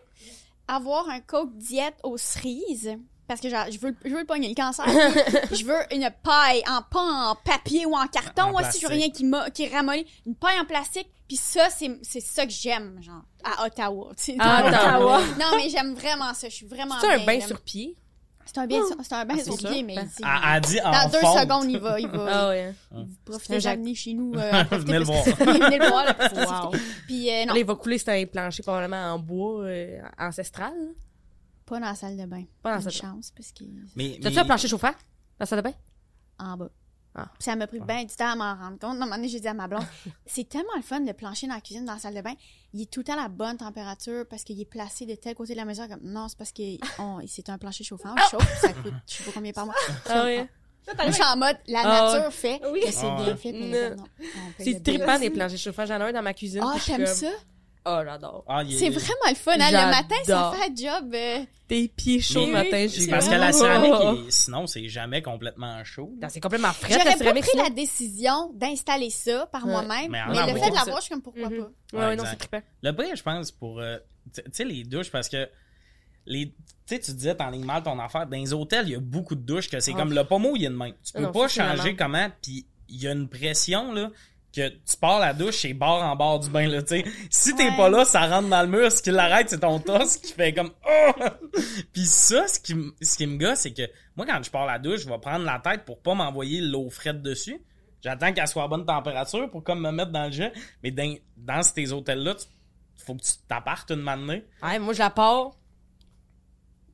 B: Avoir un coke diète aux cerises. Parce que genre, je veux, je veux le pogner, le cancer. *laughs* je veux une paille, en, pas en papier ou en carton.
A: En
B: Moi aussi, je veux rien qui, m'a- qui ramollit. Une paille en plastique. Puis ça, c'est, c'est ça que j'aime, genre, à Ottawa. tu sais.
C: À *laughs* Ottawa.
B: Non, mais j'aime vraiment ça. Je suis vraiment
C: C'est un bain sur pied?
B: C'est un, bain sur- c'est un bain
C: Ah, c'est
B: pied,
C: ça.
B: mais
C: Ah.
B: c'est-
A: Elle, elle dit en
B: dans deux
A: fonte.
B: secondes, il va, il va. *laughs*
C: Ah ouais.
D: C'est
B: profitez
D: Jacques.
B: venir chez nous. Euh, *laughs*
A: Venez le voir. *laughs*
B: Venez le voir, là.
D: Wow.
B: Puis euh, non,
C: Là, il va couler sur un plancher probablement en bois euh, ancestral. là.
B: pas dans la salle de bain.
C: Pas dans la salle de
B: chance, parce que
A: Mais,
C: T'as-tu
A: mais-
C: un plancher chauffant? Dans la salle de bain?
B: en bas.
C: Ah.
B: Puis ça m'a pris bien du temps à m'en rendre compte. À un moment donné, j'ai dit à ma blonde, c'est tellement le fun, le plancher dans la cuisine, dans la salle de bain. Il est tout le temps à la bonne température parce qu'il est placé de tel côté de la maison. Comme, non, c'est parce que *laughs* c'est un plancher chauffant. Chauffe, ça coûte je sais pas combien par mois.
C: Ah.
B: Moi, je suis en mode, la
C: Ah
B: nature fait
D: Oui.
B: que c'est
A: Ah
B: bien fait.
C: C'est trippant des planchers chauffants. J'en ai un dans ma cuisine.
B: Ah,
C: puis je suis Oh, j'adore.
A: Ah, il est-
B: C'est vraiment le fun. hein. Le matin, ça
C: J'adore.
B: fait un job. euh,
C: Tes pieds chauds le matin,
B: c'est
C: j'ai
A: Parce que la céramique, est- sinon, c'est jamais complètement chaud.
C: Non, C'est complètement frais, la
B: J'aurais pas
C: céramique.
B: pris
C: sinon.
B: la décision d'installer ça par
C: Ouais.
B: moi-même,
A: Mais
B: mais,
A: en
B: le
A: avoir,
B: fait de
C: ça.
B: l'avoir, je suis comme pourquoi
C: Mhm.
B: pas?
C: Ouais,
A: Ouais,
C: ouais, non,
A: exact.
C: c'est trippant.
A: Le pire, je pense, pour. euh, tu tu sais, les douches, parce que. les Tu sais, tu disais, t'enlignes mal ton affaire. Dans les hôtels, il y a beaucoup de douches que c'est
C: Ah.
A: comme le pommeau, il y a de même. Tu peux
C: Non,
A: pas
C: ça, c'est la
A: changer
C: merde.
A: comment, puis il y a une pression, là, que tu pars la douche, c'est bord en bord du bain, là, tu sais. Si t'es
B: Ouais.
A: pas là, ça rentre dans le mur. Ce qui l'arrête, c'est ton toss qui fait comme, oh! *laughs* Puis ça, ce qui, ce qui me gosse, c'est que moi, quand je pars la douche, je vais prendre la tête pour pas m'envoyer l'eau frette dessus. J'attends qu'elle soit à bonne température pour comme me mettre dans le jet. Mais dans, dans ces hôtels-là, tu- faut que tu t'appartes une matinée.
C: Ouais, moi, je la pars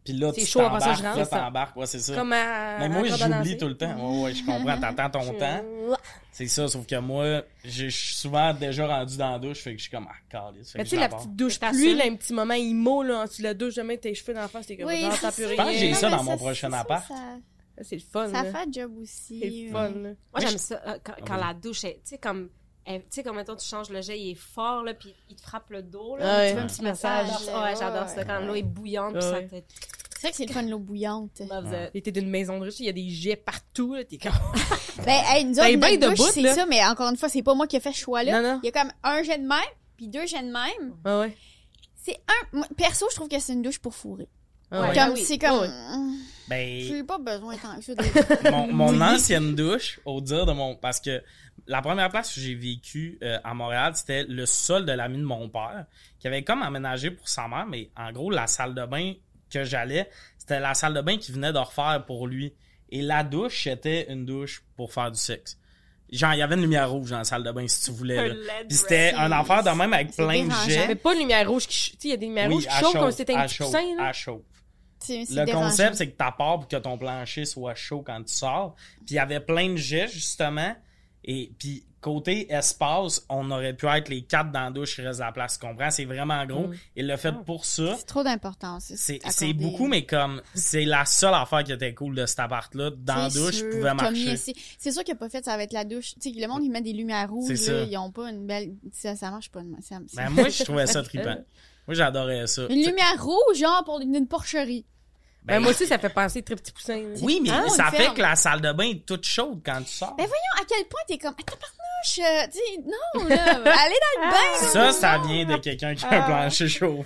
A: Puis là,
C: C'est
A: tu
C: chaud, ça, je
A: t'embarques,
C: rentre,
A: là,
C: ça.
A: t'embarques. Ouais, c'est ça.
C: comme à.
A: Mais moi,
C: la
A: j'oublie tout le temps. Ouais, ouais, je comprends. T'attends ton temps. C'est ça, sauf que moi, je suis souvent déjà rendu dans la douche, fait que je suis comme, ah, calice.
C: Mais tu sais, la petite douche
D: T'as ça?
C: là, un petit moment IMO, là, en dessous de la douche, jamais tes cheveux d'en face, t'es comme,
B: Oui,
C: genre, t'as plus.
A: Je pense que j'ai
C: rien.
A: ça dans mon prochain appart.
B: Ça,
C: C'est le fun,
B: ça fait job aussi.
C: C'est le fun, là.
D: Moi, j'aime ça euh, quand,
A: Ah,
D: la douche est, tu sais, comme, tu sais, comme mettons, tu changes le jet, il est fort, là, puis il te frappe le dos, là.
C: Ouais.
D: Tu fais un petit massage. Ouais, j'adore
B: ouais,
D: ça. Quand l'eau est bouillante, puis ça te...
B: C'est vrai que c'est le fun, l'eau bouillante.
C: Et t'es d'une maison de riche, il y a des jets partout, là, t'es comme. *laughs*
B: Ben, hey, nous
C: Ben,
B: autres,
C: ben
B: notre douche, c'est ça, mais encore une fois, c'est pas moi qui ai fait ce choix-là.
C: Non, non.
B: Il y a comme un jet de même, puis deux jets de même.
C: Ah ouais.
B: C'est un... moi, Perso, je trouve que c'est une douche pour fourrer.
C: Ah
D: Ouais.
C: ouais.
B: Comme,
D: oui.
B: c'est comme...
C: Ouais.
A: Ben,
B: J'ai pas besoin tant que ça de... *laughs*
A: mon, mon ancienne douche, au dire de mon. Parce que la première place où j'ai vécu euh, à Montréal, c'était le sol de l'ami de mon père, qui avait comme aménagé pour sa mère, mais en gros, la salle de bain que j'allais, c'était la salle de bain qu'il venait de refaire pour lui. Et la douche, c'était une douche pour faire du sexe. Genre, il y avait une lumière rouge dans la salle de bain, si tu voulais. là. Puis c'était un affaire de même avec plein de jets.
C: Mais pas une lumière rouge qui. Tu sais, il y a des lumières
A: Oui,
C: rouges qui chauffent comme c'était un coussin, là.
A: à chauffe. Le concept, c'est que t'apportes pour que ton plancher soit chaud quand tu sors. Puis il y avait plein de jets, justement. Et puis côté espace, on aurait pu être les quatre dans la douche, il reste la place, tu comprends? C'est vraiment gros.
C: Mm.
A: Il l'a fait
C: Ah.
A: pour ça.
B: C'est trop d'importance.
A: C'est beaucoup, mais comme c'est la seule affaire qui était cool de cet appart-là. Dans la douche,
B: sûr,
A: pouvait
B: Tommy,
A: marcher.
B: c'est- sûr qu'il a pas fait ça avec la douche. Tu sais, le monde, il met des lumières rouges, là,
A: ça.
B: ils ont pas une belle... Ça, ça marche pas. de ça-
A: Ben, moi, je trouvais ça *laughs* trippant. Moi, j'adorais ça.
B: Une lumière rouge, genre, pour une, une porcherie.
C: Ben, moi aussi, ça fait penser très petit poussin.
A: Oui, mais
B: Ah,
A: ça fait
B: ferme.
A: que la salle de bain est toute chaude quand tu sors.
B: Ben voyons, à quel point t'es comme... Attends, parnouche, euh, tu sais, non, là, allez dans le bain.
A: Ça, ça vient de quelqu'un qui a un
B: Ah.
A: plancher chauffant.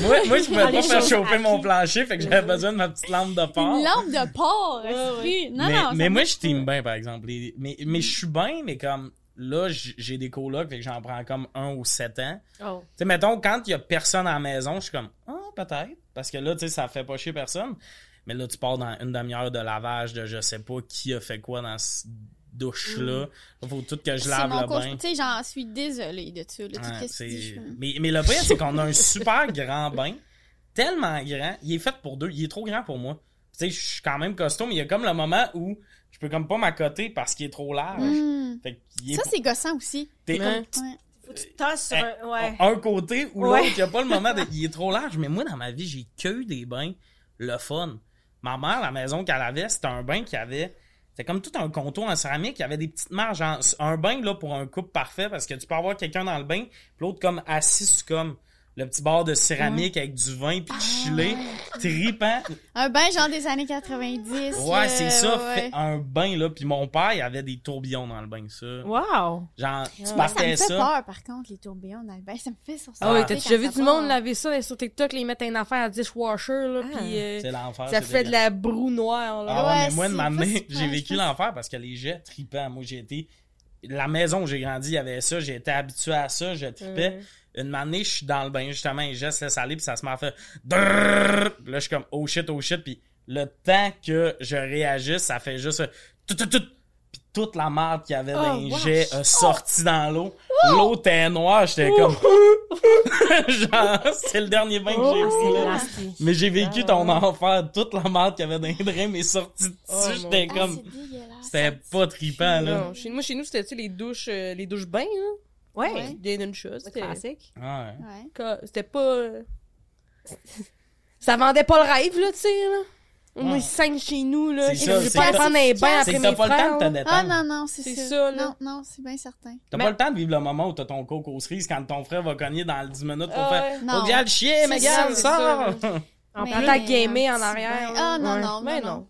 A: moi, moi, je pouvais pas faire
D: chauffe
A: chauffer mon plancher, fait que j'avais besoin de ma petite lampe de porc.
B: Une lampe de porc,
C: Ouais,
B: esprit. Non,
A: mais
B: non,
A: mais moi, je t'aime bien, par exemple. Mais, mais je suis bien, mais comme là, j'ai des colocs, fait que j'en prends comme un ou sept ans.
D: Oh.
A: Tu sais, mettons, quand il y a personne à la maison, je suis comme, ah, peut-être. Parce que là, tu sais, ça fait pas chier personne. Mais là, tu pars dans une demi-heure de lavage de je sais pas qui a fait quoi dans cette douche-là. Il faut tout que je lave le bain.
B: Tu sais, j'en suis désolée de ça.
A: Mais, mais le pire, c'est qu'on a un super grand bain. Tellement grand. Il est fait pour deux. Il est trop grand pour moi. Tu sais, je suis quand même costaud, mais il y a comme le moment où je peux comme pas m'accoter parce qu'il est trop large.
B: Hmm.
A: Fait qu'il est
B: Ça, c'est gossant aussi.
A: t'es
C: Ouais.
A: comme
B: Ouais.
D: Faut que tu tasses sur
A: Eh,
D: un... Ouais.
A: un côté ou l'autre. Il y a pas le moment de... *laughs* Il est trop large. Mais moi, dans ma vie, j'ai que eu des bains. Le fun. Ma mère, la maison qu'elle avait, c'était un bain qui avait... C'était comme tout un contour en céramique. Il y avait des petites marges. en- Un bain, là, pour un couple parfait, parce que tu peux avoir quelqu'un dans le bain, puis l'autre comme assis sur comme le petit bord de céramique avec du vin, puis chiller. Tripant.
B: Un bain genre des années 90.
A: Ouais, c'est
B: euh,
A: ça.
B: ouais.
A: Fait un bain, là. Puis mon père, il avait des tourbillons dans le bain, ça.
C: Wow!
A: Genre, tu
B: ça
A: partais
B: me fait
A: ça.
B: peur, par contre, les tourbillons dans le bain. Ça me fait sur ça.
C: Ah ouais,
A: Ah.
C: t'as déjà vu du monde laver ça sur TikTok, les mettre une affaire à dishwasher, là,
D: Ah.
C: pis euh,
A: C'est l'enfer.
C: ça
A: c'est
C: fait de la broue noire, là.
A: Ah ouais,
B: Ouais,
A: mais moi, de
B: c'est super,
A: j'ai vécu l'enfer parce que les jets tripants. Moi, j'ai été. La maison où j'ai grandi, il y avait ça. J'ai été habitué à ça. Je tripais.
C: Ouais.
A: Une année, je suis dans le bain, justement, et je se laisse aller, puis ça se fait. Drrrr. Puis Là, je suis comme, oh shit, oh shit. Puis le temps que je réagisse, ça fait juste. Tout, tout, tout. Puis toute la marde qu'il y avait dans les jets a sorti dans l'eau. L'eau était noire, j'étais comme. Genre, c'est le dernier bain que j'ai pris, là. Mais j'ai vécu ton enfer, toute la marde qu'il y avait dans les drains m'est sortie dessus, j'étais comme... C'était pas trippant, là.
C: Chez, moi, chez nous, c'était, tu les douches, les douches bains, là.
D: Ouais.
B: Ouais.
C: Des d'une chose.
D: C'est
C: C'était,
D: classique.
A: Ouais.
B: Ouais.
C: c'était pas, euh, ça vendait pas le rêve, là, tu sais, là. On
A: Ouais.
C: est cinq chez nous, là. Je vais
A: c'est
C: pas prendre un bain après mes
A: t'as pas le temps
C: frères.
A: de te
C: là.
A: détendre.
B: Ah non, non, c'est
C: C'est
B: ça.
C: ça, là.
B: Non, non, c'est bien certain.
A: T'as
D: Mais-
A: pas le temps de vivre le moment où t'as ton coke aux cerises quand ton frère va cogner dans le 10 minutes pour
C: Ah
A: faire que j'aille le chier,
B: C'est
A: ma
B: ça,
A: gars, sors!
D: En
B: Mais-
D: plus,
C: t'as gamé en arrière.
B: Ah, non, non,
C: Mais
B: non,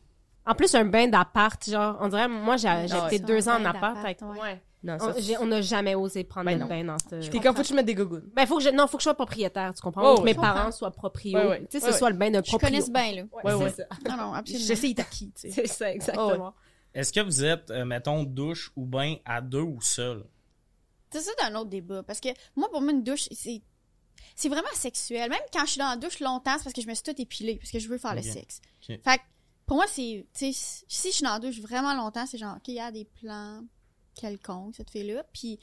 D: en plus, un bain d'appart, genre, on dirait, moi, j'ai
C: ouais.
D: deux ans en appart.
B: ouais.
C: Non,
D: On
C: ça,
D: j'ai- on n'a jamais osé prendre
C: Ben
D: un bain dans ce.
C: T'es comme faut que tu mettes des gougounes.
D: Ben, faut que je, non, faut que je sois propriétaire, tu comprends?
C: Oh,
D: Faut que mes
B: Je comprends.
D: parents soient proprio.
C: Ouais, ouais.
D: Tu sais, ce
C: Ouais,
D: soit le bain de
B: Je
D: proprio.
B: connais ce bain, là.
C: Ouais, ouais.
D: c'est ça.
B: Non, non,
C: Je
B: absolument.
C: sais, il t'a qui, tu sais.
D: C'est ça, exactement.
A: Est-ce que vous êtes, euh, mettons, douche ou bain à deux ou seul?
B: C'est ça d'un autre débat. Parce que moi, pour moi, une douche, c'est. C'est vraiment sexuel. Même quand je suis dans la douche longtemps, c'est parce que je me suis tout épilée, parce que je veux faire le sexe.
A: Ok.
B: Fait que, pour moi, c'est. Tu sais, si je suis dans la douche vraiment longtemps, c'est genre, OK, il y a des plans quelconques, cette fille-là. Puis.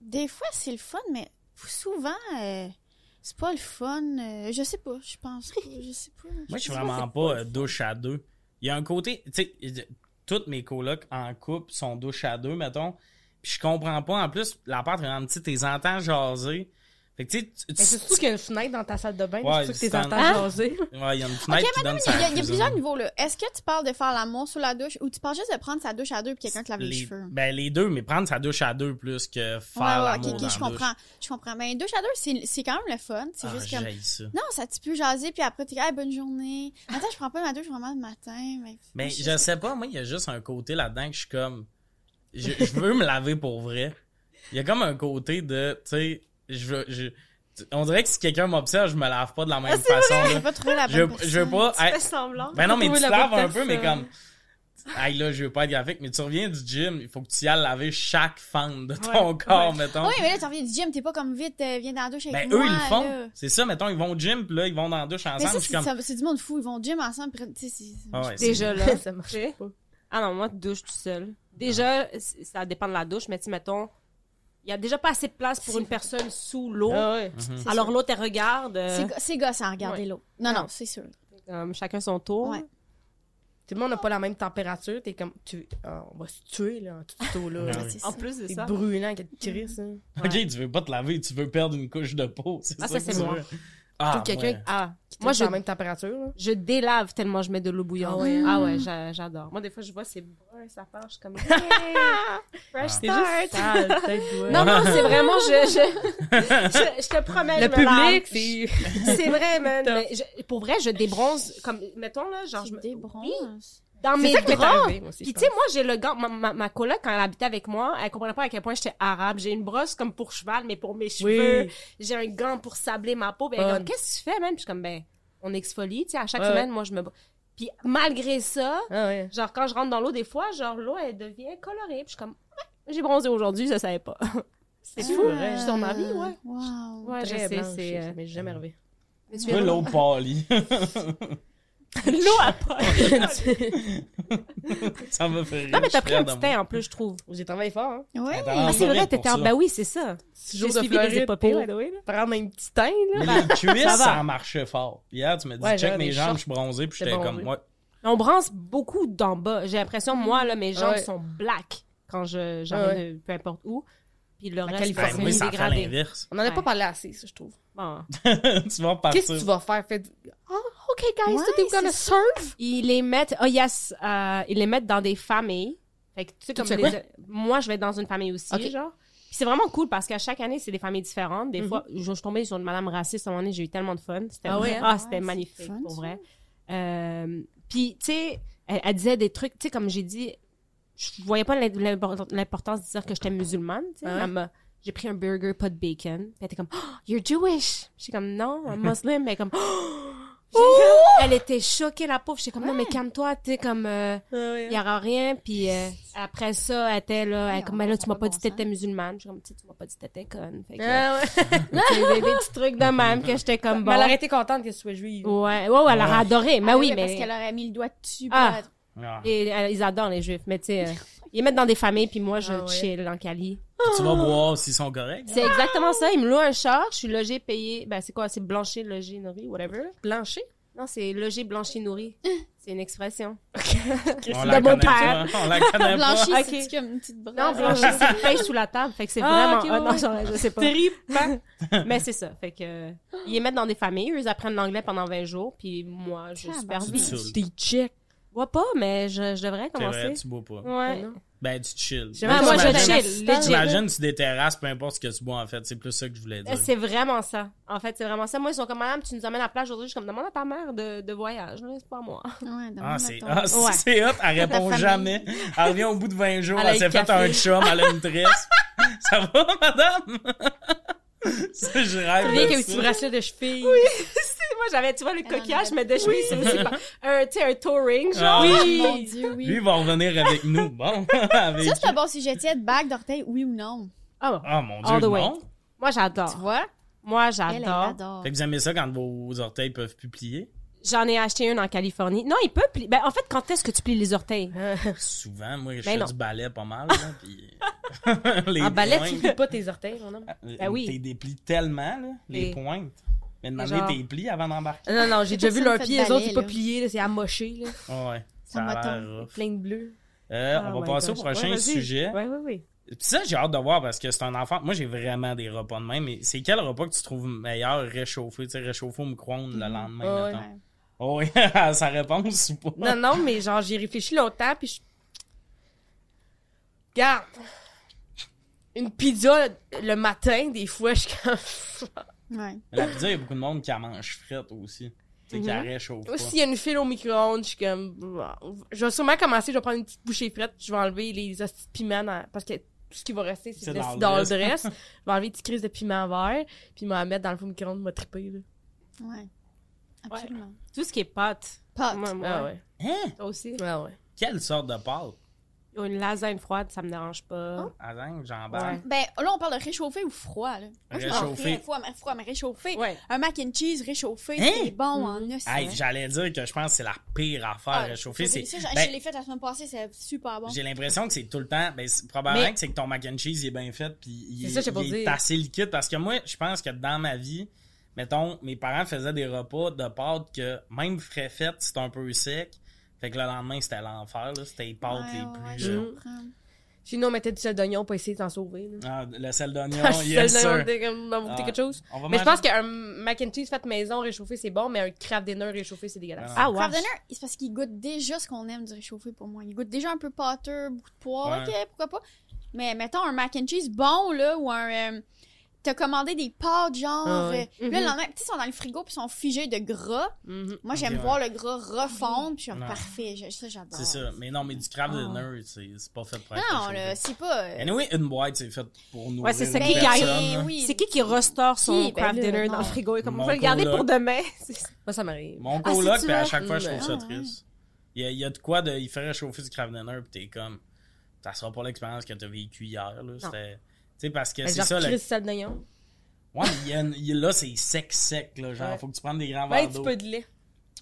B: Des fois, c'est le fun, mais souvent, euh, c'est pas le fun. euh, je sais pas, je pense. Je sais pas. *laughs*
A: Moi, je suis vraiment pas euh, douche à deux. Il y a un côté, tu sais, toutes mes colocs en couple sont douche à deux, mettons. Puis je comprends pas. En plus, la part est tu sais, t'es entends jaser. Fait que tu sais, tu-
C: Mais c'est surtout qu'il y a une fenêtre dans ta salle de bain,
A: Ouais,
C: c'est sûr que t'es entends
B: Hein?
C: jaser.
A: Ouais, il y a une
B: Ok,
A: fenêtre qui donne
B: il y a, plusieurs niveaux, là. Est-ce que tu parles de faire l'amour sous la douche ou tu parles juste de prendre sa douche à deux puis quelqu'un te lave les,
A: Les-
B: cheveux?
A: Ben, les deux, mais prendre sa douche à deux plus que faire
B: Ouais, ouais,
A: l'amour
B: ok, ok,
A: dans
B: je
A: la
B: comprends. Je comprends. Mais douche à deux, c'est quand même le fun. C'est
A: douche.
B: juste
A: Ah,
B: comme.
A: j'haïs ça.
B: Non, ça tu peux jaser, puis après, t'es hey, bonne journée. Attends, je prends pas ma douche vraiment le matin. Mais,
A: Mais
B: je
A: sais pas, moi, il y a juste un côté là-dedans que je suis comme. Je, je veux me laver pour vrai. Il y a comme un côté de. Tu sais, je veux. Je, on dirait que si quelqu'un m'observe, je me lave pas de la même façon. Là.
B: pas trouvé la
A: Je,
B: bonne
A: je veux pas. être-
D: semblant.
A: Ben non, mais tu
C: Trouver
A: te laves un peu, mais comme. Hey là, je veux pas être graphique, mais tu reviens du gym, il faut que tu y ailles laver chaque fente de ton corps, mettons.
B: Oui, mais là, tu reviens du gym, t'es pas comme vite, euh, viens dans la douche avec
A: Ben,
B: moi.
A: eux, ils le font. C'est ça, mettons, ils vont au gym, puis là, ils vont dans la douche ensemble.
B: c'est
A: comme.
B: ça- c'est du monde fou. Ils vont au gym ensemble, puis tu sais, c'est.
A: Ah ouais,
D: Déjà là. *laughs*
C: Ça marche
D: Tu
C: pas.
D: Ah non, moi, douche tout seul. Déjà, ça dépend de la douche, mais tu sais, mettons, il y a déjà pas assez de place pour une personne sous l'eau.
C: Ah ouais.
A: Mhm.
D: Alors
B: sûr.
D: l'autre, elle regarde. euh,
B: C'est C'est gosse à regarder
D: Ouais.
B: l'eau. Non, non,
D: Non.
B: c'est sûr.
D: comme chacun son tour.
B: Ouais.
C: Tout le monde n'a pas la même température. T'es comme, tu, ah, on va se tuer, là, tout là.
A: Ah oui.
B: C'est
D: En
B: ça.
D: plus de
C: C'est
D: ça.
C: brûlant, te crisse, hein.
A: Ok, tu veux pas te laver, tu veux perdre une couche de peau. C'est
D: Ah,
A: ça,
D: c'est moi.
A: veux. Ah,
C: Tout quelqu'un
A: ouais.
D: Ah,
C: Qui
D: moi, je,
C: la même température, là.
D: je délave tellement je mets de l'eau bouillante.
C: Ah ouais,
D: Ah ouais, j'a- j'adore. Moi, des fois, je vois ces bruns, ça part, je suis comme, *laughs* hey, fresh
C: C'est
D: start.
C: sale.
D: Non, non, c'est vraiment, je, je, je, *laughs* je te promets,
C: Le
D: je
C: public, c'est...
D: C'est vrai, man. Mais je- pour vrai, je débronze, comme, mettons, là, genre, je me,
B: Des bronzes.
D: Dans
C: C'est
D: mes draps. Puis
C: je
D: tu sais, moi, j'ai le gant, ma, ma, ma coloc, quand elle habitait avec moi, elle comprenait pas à quel point j'étais arabe. J'ai une brosse comme pour cheval, mais pour mes cheveux.
C: Oui.
D: J'ai un gant pour sabler ma peau. Comme, qu'est-ce que tu fais, man? Puis je suis comme, ben, on exfolie, tu sais, à chaque
C: Ouais,
D: semaine, moi, je me... Puis malgré ça,
C: Ah ouais.
D: genre, quand je rentre dans l'eau, des fois, genre, l'eau, elle devient colorée. Puis je suis comme, ouais, j'ai bronzé aujourd'hui, je le savais pas. C'est fou.
C: vrai.
D: Je suis dans ma vie, ouais.
B: Wow.
D: Ouais, je
C: Très
D: sais,
C: blanche,
D: c'est... euh,
C: m'est jamais
D: mais tu viens-
A: l'eau pâlie. *laughs*
D: L'eau à *laughs* *laughs*
A: ça me fait rire.
D: Non, mais t'as pris un petit teint, en plus, je trouve.
C: J'ai travaillé fort, hein.
B: Ouais.
A: Attends,
D: Ah, c'est vrai, t'étais en... Ben oui, c'est ça.
C: Six
D: J'ai
C: jours de
D: suivi des épopées,
C: pour prendre un petit teint, là.
A: Mais les cuisses,
D: Ça
A: marchait fort. Hier, tu me dis,
C: Ouais,
A: check mes jambes, je suis bronzé, puis
C: J'étais
A: comme, ouais.
D: On bronze beaucoup d'en bas. J'ai l'impression, moi, là, mes jambes
C: Ouais.
D: sont black quand je, j'arrive de peu importe où. Puis le reste,
C: Californie.
D: c'est
A: Ben,
D: dégradé.
C: On en a
D: Ouais.
C: pas parlé assez, ça, je trouve.
D: Bon.
A: tu vas partir.
C: Qu'est-ce que tu vas faire? Faites... Oh, OK, guys,
B: Ouais,
C: today we're gonna surf?
D: Ils les mettent, oh yes, euh, ils les mettent dans des familles. Fait que, tu sais, comme les- moi, je vais dans une famille aussi,
C: Ok.
D: genre. Puis c'est vraiment cool parce qu'à chaque année, c'est des familles différentes. Des
C: Mhm.
D: fois, je, suis tombée sur une madame raciste à un moment donné, j'ai eu tellement de fun. C'était,
C: Ah ouais, hein?
D: ah, c'était
B: Ouais,
D: magnifique,
B: fun,
D: pour vrai. Euh, puis, tu sais, elle, elle disait des trucs, tu sais, comme j'ai dit, je voyais pas l'im- l'impor- l'importance de dire que j'étais musulmane, tu sais.
C: Ah
D: j'ai pris un burger, pas de bacon. Puis elle était comme, oh, *gasps* you're Jewish. J'étais comme, non, I'm Muslim. Mais comme, comme- *gasps* elle était choquée, la pauvre. J'étais comme, non, mais calme-toi, tu sais, comme, euh, il y aura rien. Puis euh, après ça, elle était là, elle
B: Ouais,
D: comme, mais là, tu m'as pas dit que t'étais musulmane. J'étais comme, tu m'as pas dit que t'étais conne. Fait que,
C: Ah *laughs*
D: des, des petits trucs de même que j'étais comme, bon.
C: Mais elle aurait été contente que tu sois juive.
D: Ouais, ouais, ouais, elle aurait
A: Ouais.
D: adoré. Mais
B: Ah
D: oui,
B: Parce
D: mais.
B: qu'elle aurait mis le doigt dessus.
D: Ah.
A: Ah.
D: Et, euh, ils adorent les juifs, mais tu sais, euh, *laughs* ils mettent dans des familles, puis moi, je
C: Ah ouais.
D: chill en Cali.
A: Tu vas boire s'ils sont corrects.
D: C'est exactement ça. Ils me louent un char, je suis logé, payé. Ben, c'est quoi? C'est blanchi, logé, nourri, whatever.
C: Blanché?
D: Non, c'est logé, blanchi, nourri. *laughs* C'est une expression.
A: On
D: de *laughs*
A: la
D: mon
A: connaît
D: père.
A: pas. On la connaît pas.
B: Blanchi,
D: Ok.
B: c'est comme une petite brasse.
D: Non, blanchi, c'est le pêche sous la table. Fait que c'est
C: Ah,
D: vraiment... Ah, non, je sais pas.
C: Terrible. *laughs*
D: Mais c'est ça. Fait que, euh, ils les mettent dans des familles. Eux, ils apprennent l'anglais pendant 20 jours. Puis moi, je supervise.
C: T'es check.
D: Je vois pas, mais je, je devrais
A: C'est vrai,
D: commencer.
A: tu bois pas.
D: Ouais.
C: Non.
A: Ben, tu chill.
D: Ah, moi, je
C: t'imagines-
D: chill.
C: t'imagines-
A: tu déterrasses, peu importe ce que tu bois, en fait. C'est plus ça que je voulais dire.
D: Euh, C'est vraiment ça. En fait, c'est vraiment ça. Moi, ils sont comme, madame, tu nous amènes à la plage aujourd'hui. Je suis comme, demande à ta mère de, de voyage. là, C'est pas moi.
B: Ouais,
A: Ah, c'est ah, c'est-
D: Ouais.
A: hot. Elle répond jamais. Elle revient au bout de 20 jours.
C: Elle
A: Elle, s'est
C: le
A: fait
C: café.
A: un chum. Elle a une tresse. *laughs* ça va, madame? *laughs* ça, je rêve.
C: Tu viens
A: de
C: qu'un
A: ça.
C: petit bracelet de cheville. *laughs*
D: moi, j'avais, tu vois, le coquillage, mais de cheville, c'est aussi pas- un, tu sais, un touring, genre.
A: Ah,
C: Oui.
B: Mon Dieu, oui.
A: Lui, il va revenir avec nous. Bon. *laughs* avec
B: Ça, c'est un bon sujet. Tiens, bague d'orteil, oui ou non?
D: Ah,
A: Ah, mon
D: All
A: Dieu,
D: the way.
A: non.
D: moi,
B: Tu
D: j'adore.
B: vois?
D: Moi,
B: Elle, elle
D: j'adore.
B: adore.
A: Fait que vous aimez ça quand vos orteils peuvent plus plier?
D: J'en ai acheté un en Californie. Non, il peut plier. Ben, en fait, quand est-ce que tu plies les orteils? *laughs*
A: Souvent, moi, je
D: Ben
A: fais
D: non.
A: du ballet pas mal. Là, puis... *laughs* les
C: En ballet, tu plies pas tes orteils, mon homme.
A: euh,
D: Ben oui.
A: T'es déplies tellement, là, les
C: Et-
A: pointes. Mais
D: Genre-
A: demander tes plis avant d'embarquer.
C: Non, non, j'ai déjà *laughs* vu
B: Personne
C: leur
B: fait
C: pied,
B: de
C: les autres, c'est pas plié, là, c'est amoché, là.
A: Ah ouais,
B: Ça
A: ça a l'air.
C: Plein de bleu.
A: Euh,
D: Ah,
A: on va passer au prochain
D: Ouais,
A: sujet.
D: Ouais, ouais, ouais.
A: Puis ça, j'ai hâte de voir parce que c'est un enfant. Moi, j'ai vraiment des repas de même. Mais c'est quel repas que tu trouves meilleur réchauffé? Tu sais, réchauffé au micro-ondes le lendemain,
C: Ouais,
A: mettons?
B: Ouais.
A: Oh oui, *laughs* sa réponse ou pas?
C: Non, non, mais genre, j'ai réfléchi longtemps, puis je... Regarde! Une pizza le matin, des fois, je suis comme...
B: Ouais.
A: La pizza, il y a beaucoup de monde qui la mange frette aussi. Tu sais, qui la réchauffe pas.
C: S'il y a une file au micro-ondes, je suis comme... Je vais sûrement commencer, je vais prendre une petite bouchée frette, je vais enlever les hosties de piment dans- Parce que tout ce qui va rester, c'est
A: C'est
C: de
A: dans le
C: dans le
A: dress.
C: je vais enlever une petite crise de piment vert, puis m'en mettre dans le four micro-ondes, m'a trippé, là.
B: Ouais. Absolument.
D: Tout ce qui est pâte.
B: Pâte.
D: Moi, moi.
C: Ah ouais.
A: Hein?
D: Toi aussi.
C: Ah ouais.
A: Quelle sorte de pâte?
D: Une lasagne froide, ça me dérange pas.
A: Attends, j'embarque.
D: Ouais.
B: Ben, là, on parle de réchauffé ou froid, là. Moi, je mange
A: Réchauffé.
B: rien, Froid, mais, froid, mais réchauffé.
D: Ouais.
B: Un mac and cheese réchauffé,
A: Hein?
B: c'est bon en os.
A: Hey, j'allais dire que je pense que c'est la pire affaire
B: Ah,
A: réchauffée. C'est,
B: délicieux. Je-
A: ben,
B: Je l'ai fait la semaine passée, c'est super bon.
A: J'ai l'impression que c'est tout le temps. Ben, c'est- probablement
C: Mais-
A: que c'est que ton mac and cheese il est bien fait puis il,
C: C'est
A: est,
C: ça, j'ai pas
A: il est
C: dire.
A: assez liquide parce que moi, je pense que dans ma vie, mettons, mes parents faisaient des repas de pâtes que même frais faites, c'était un peu sec. Fait que le lendemain, c'était l'enfer, là. C'était les pâtes
B: Ouais,
A: les
B: ouais,
A: plus.
B: ouais, je
A: euh.
C: Sinon, on mettait du sel d'oignon pour essayer de s'en sauver, là.
A: ah, le sel d'oignon,
C: Ah,
A: yes
C: sel d'oignon,
A: sir.
C: t'es comme, m'en goûter
A: Ah,
C: quelque chose. Mais je pense qu'un mac and cheese fait maison réchauffé, c'est bon, mais un craft dinner réchauffé, c'est dégueulasse.
A: Ah,
D: Ah, ouais.
B: Craft dinner, c'est parce qu'il goûte déjà ce qu'on aime du réchauffé pour moi. Il goûte déjà un peu pâteux, beaucoup de poivre,
A: Ouais.
B: ok, pourquoi pas. Mais mettons un mac and cheese bon, là, ou un. euh, T'as commandé des pâtes, genre.
C: Ah ouais.
B: euh, Là, le lendemain, ils sont dans le frigo puis ils sont figés de gras.
C: Mhm.
B: Moi, j'aime
A: ouais.
B: voir le gras refondre puis parfait. je- Ça, j'adore.
A: C'est ça. Mais non, mais du craft
B: Ah.
A: dinner, c'est c'est pas fait pour être
B: Non, là, c'est pas. euh,
A: Anyway, une boîte, c'est fait pour nourrir
D: Ouais, c'est ça qui. C'est qui qui restaure son
B: Qui? Ben
D: craft dinner
B: non.
D: dans le frigo? Et comme
A: Mon
D: on va le garder pour demain? *laughs*
C: Moi, ça m'arrive.
A: Mon
B: Ah,
A: coloc, puis à chaque fois, je trouve ça
B: ah,
A: triste. Il y, a, il y a de quoi de. Il fait réchauffer du craft dinner, puis t'es comme. Ça sera pas l'expérience que t'as vécue hier, là. C'était. Tu sais, parce que
C: Mais
A: c'est ça,
C: sel d'oignon.
A: Ouais, mais y a une- il- là, c'est sec, sec, là. Genre,
C: Ouais.
A: faut que tu prennes des grands
C: Ben, un
A: verres
C: petit
A: d'eau.
C: peu de lait.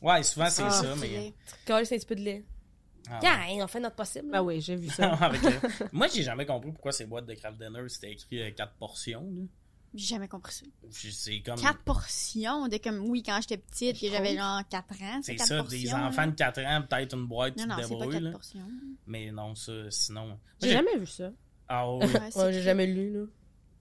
A: Ouais, souvent, c'est
B: ah,
A: ça, mais.
C: Coller, c'est un petit peu de lait.
A: Ah,
C: Tiens, on fait notre possible.
D: Ah oui, j'ai vu ça.
A: Avec le- *laughs* Moi, j'ai jamais compris pourquoi ces boîtes de craft dinner, c'était écrit 4 portions, là.
B: J'ai jamais compris ça.
A: C'est comme.
B: Quatre portions de comme, oui, quand j'étais petite, que j'avais genre 4 ans.
A: C'est ça,
B: portions,
A: des
B: là.
A: enfants de 4 ans, peut-être une boîte,
B: Non,
A: tu
B: non,
A: te
B: c'est pas
A: débrouilles,
B: 4
A: là.
B: portions.
A: Mais non, ça, sinon.
D: J'ai jamais vu ça.
A: Ah oui.
B: Ouais,
C: Ouais, j'ai jamais lu, là.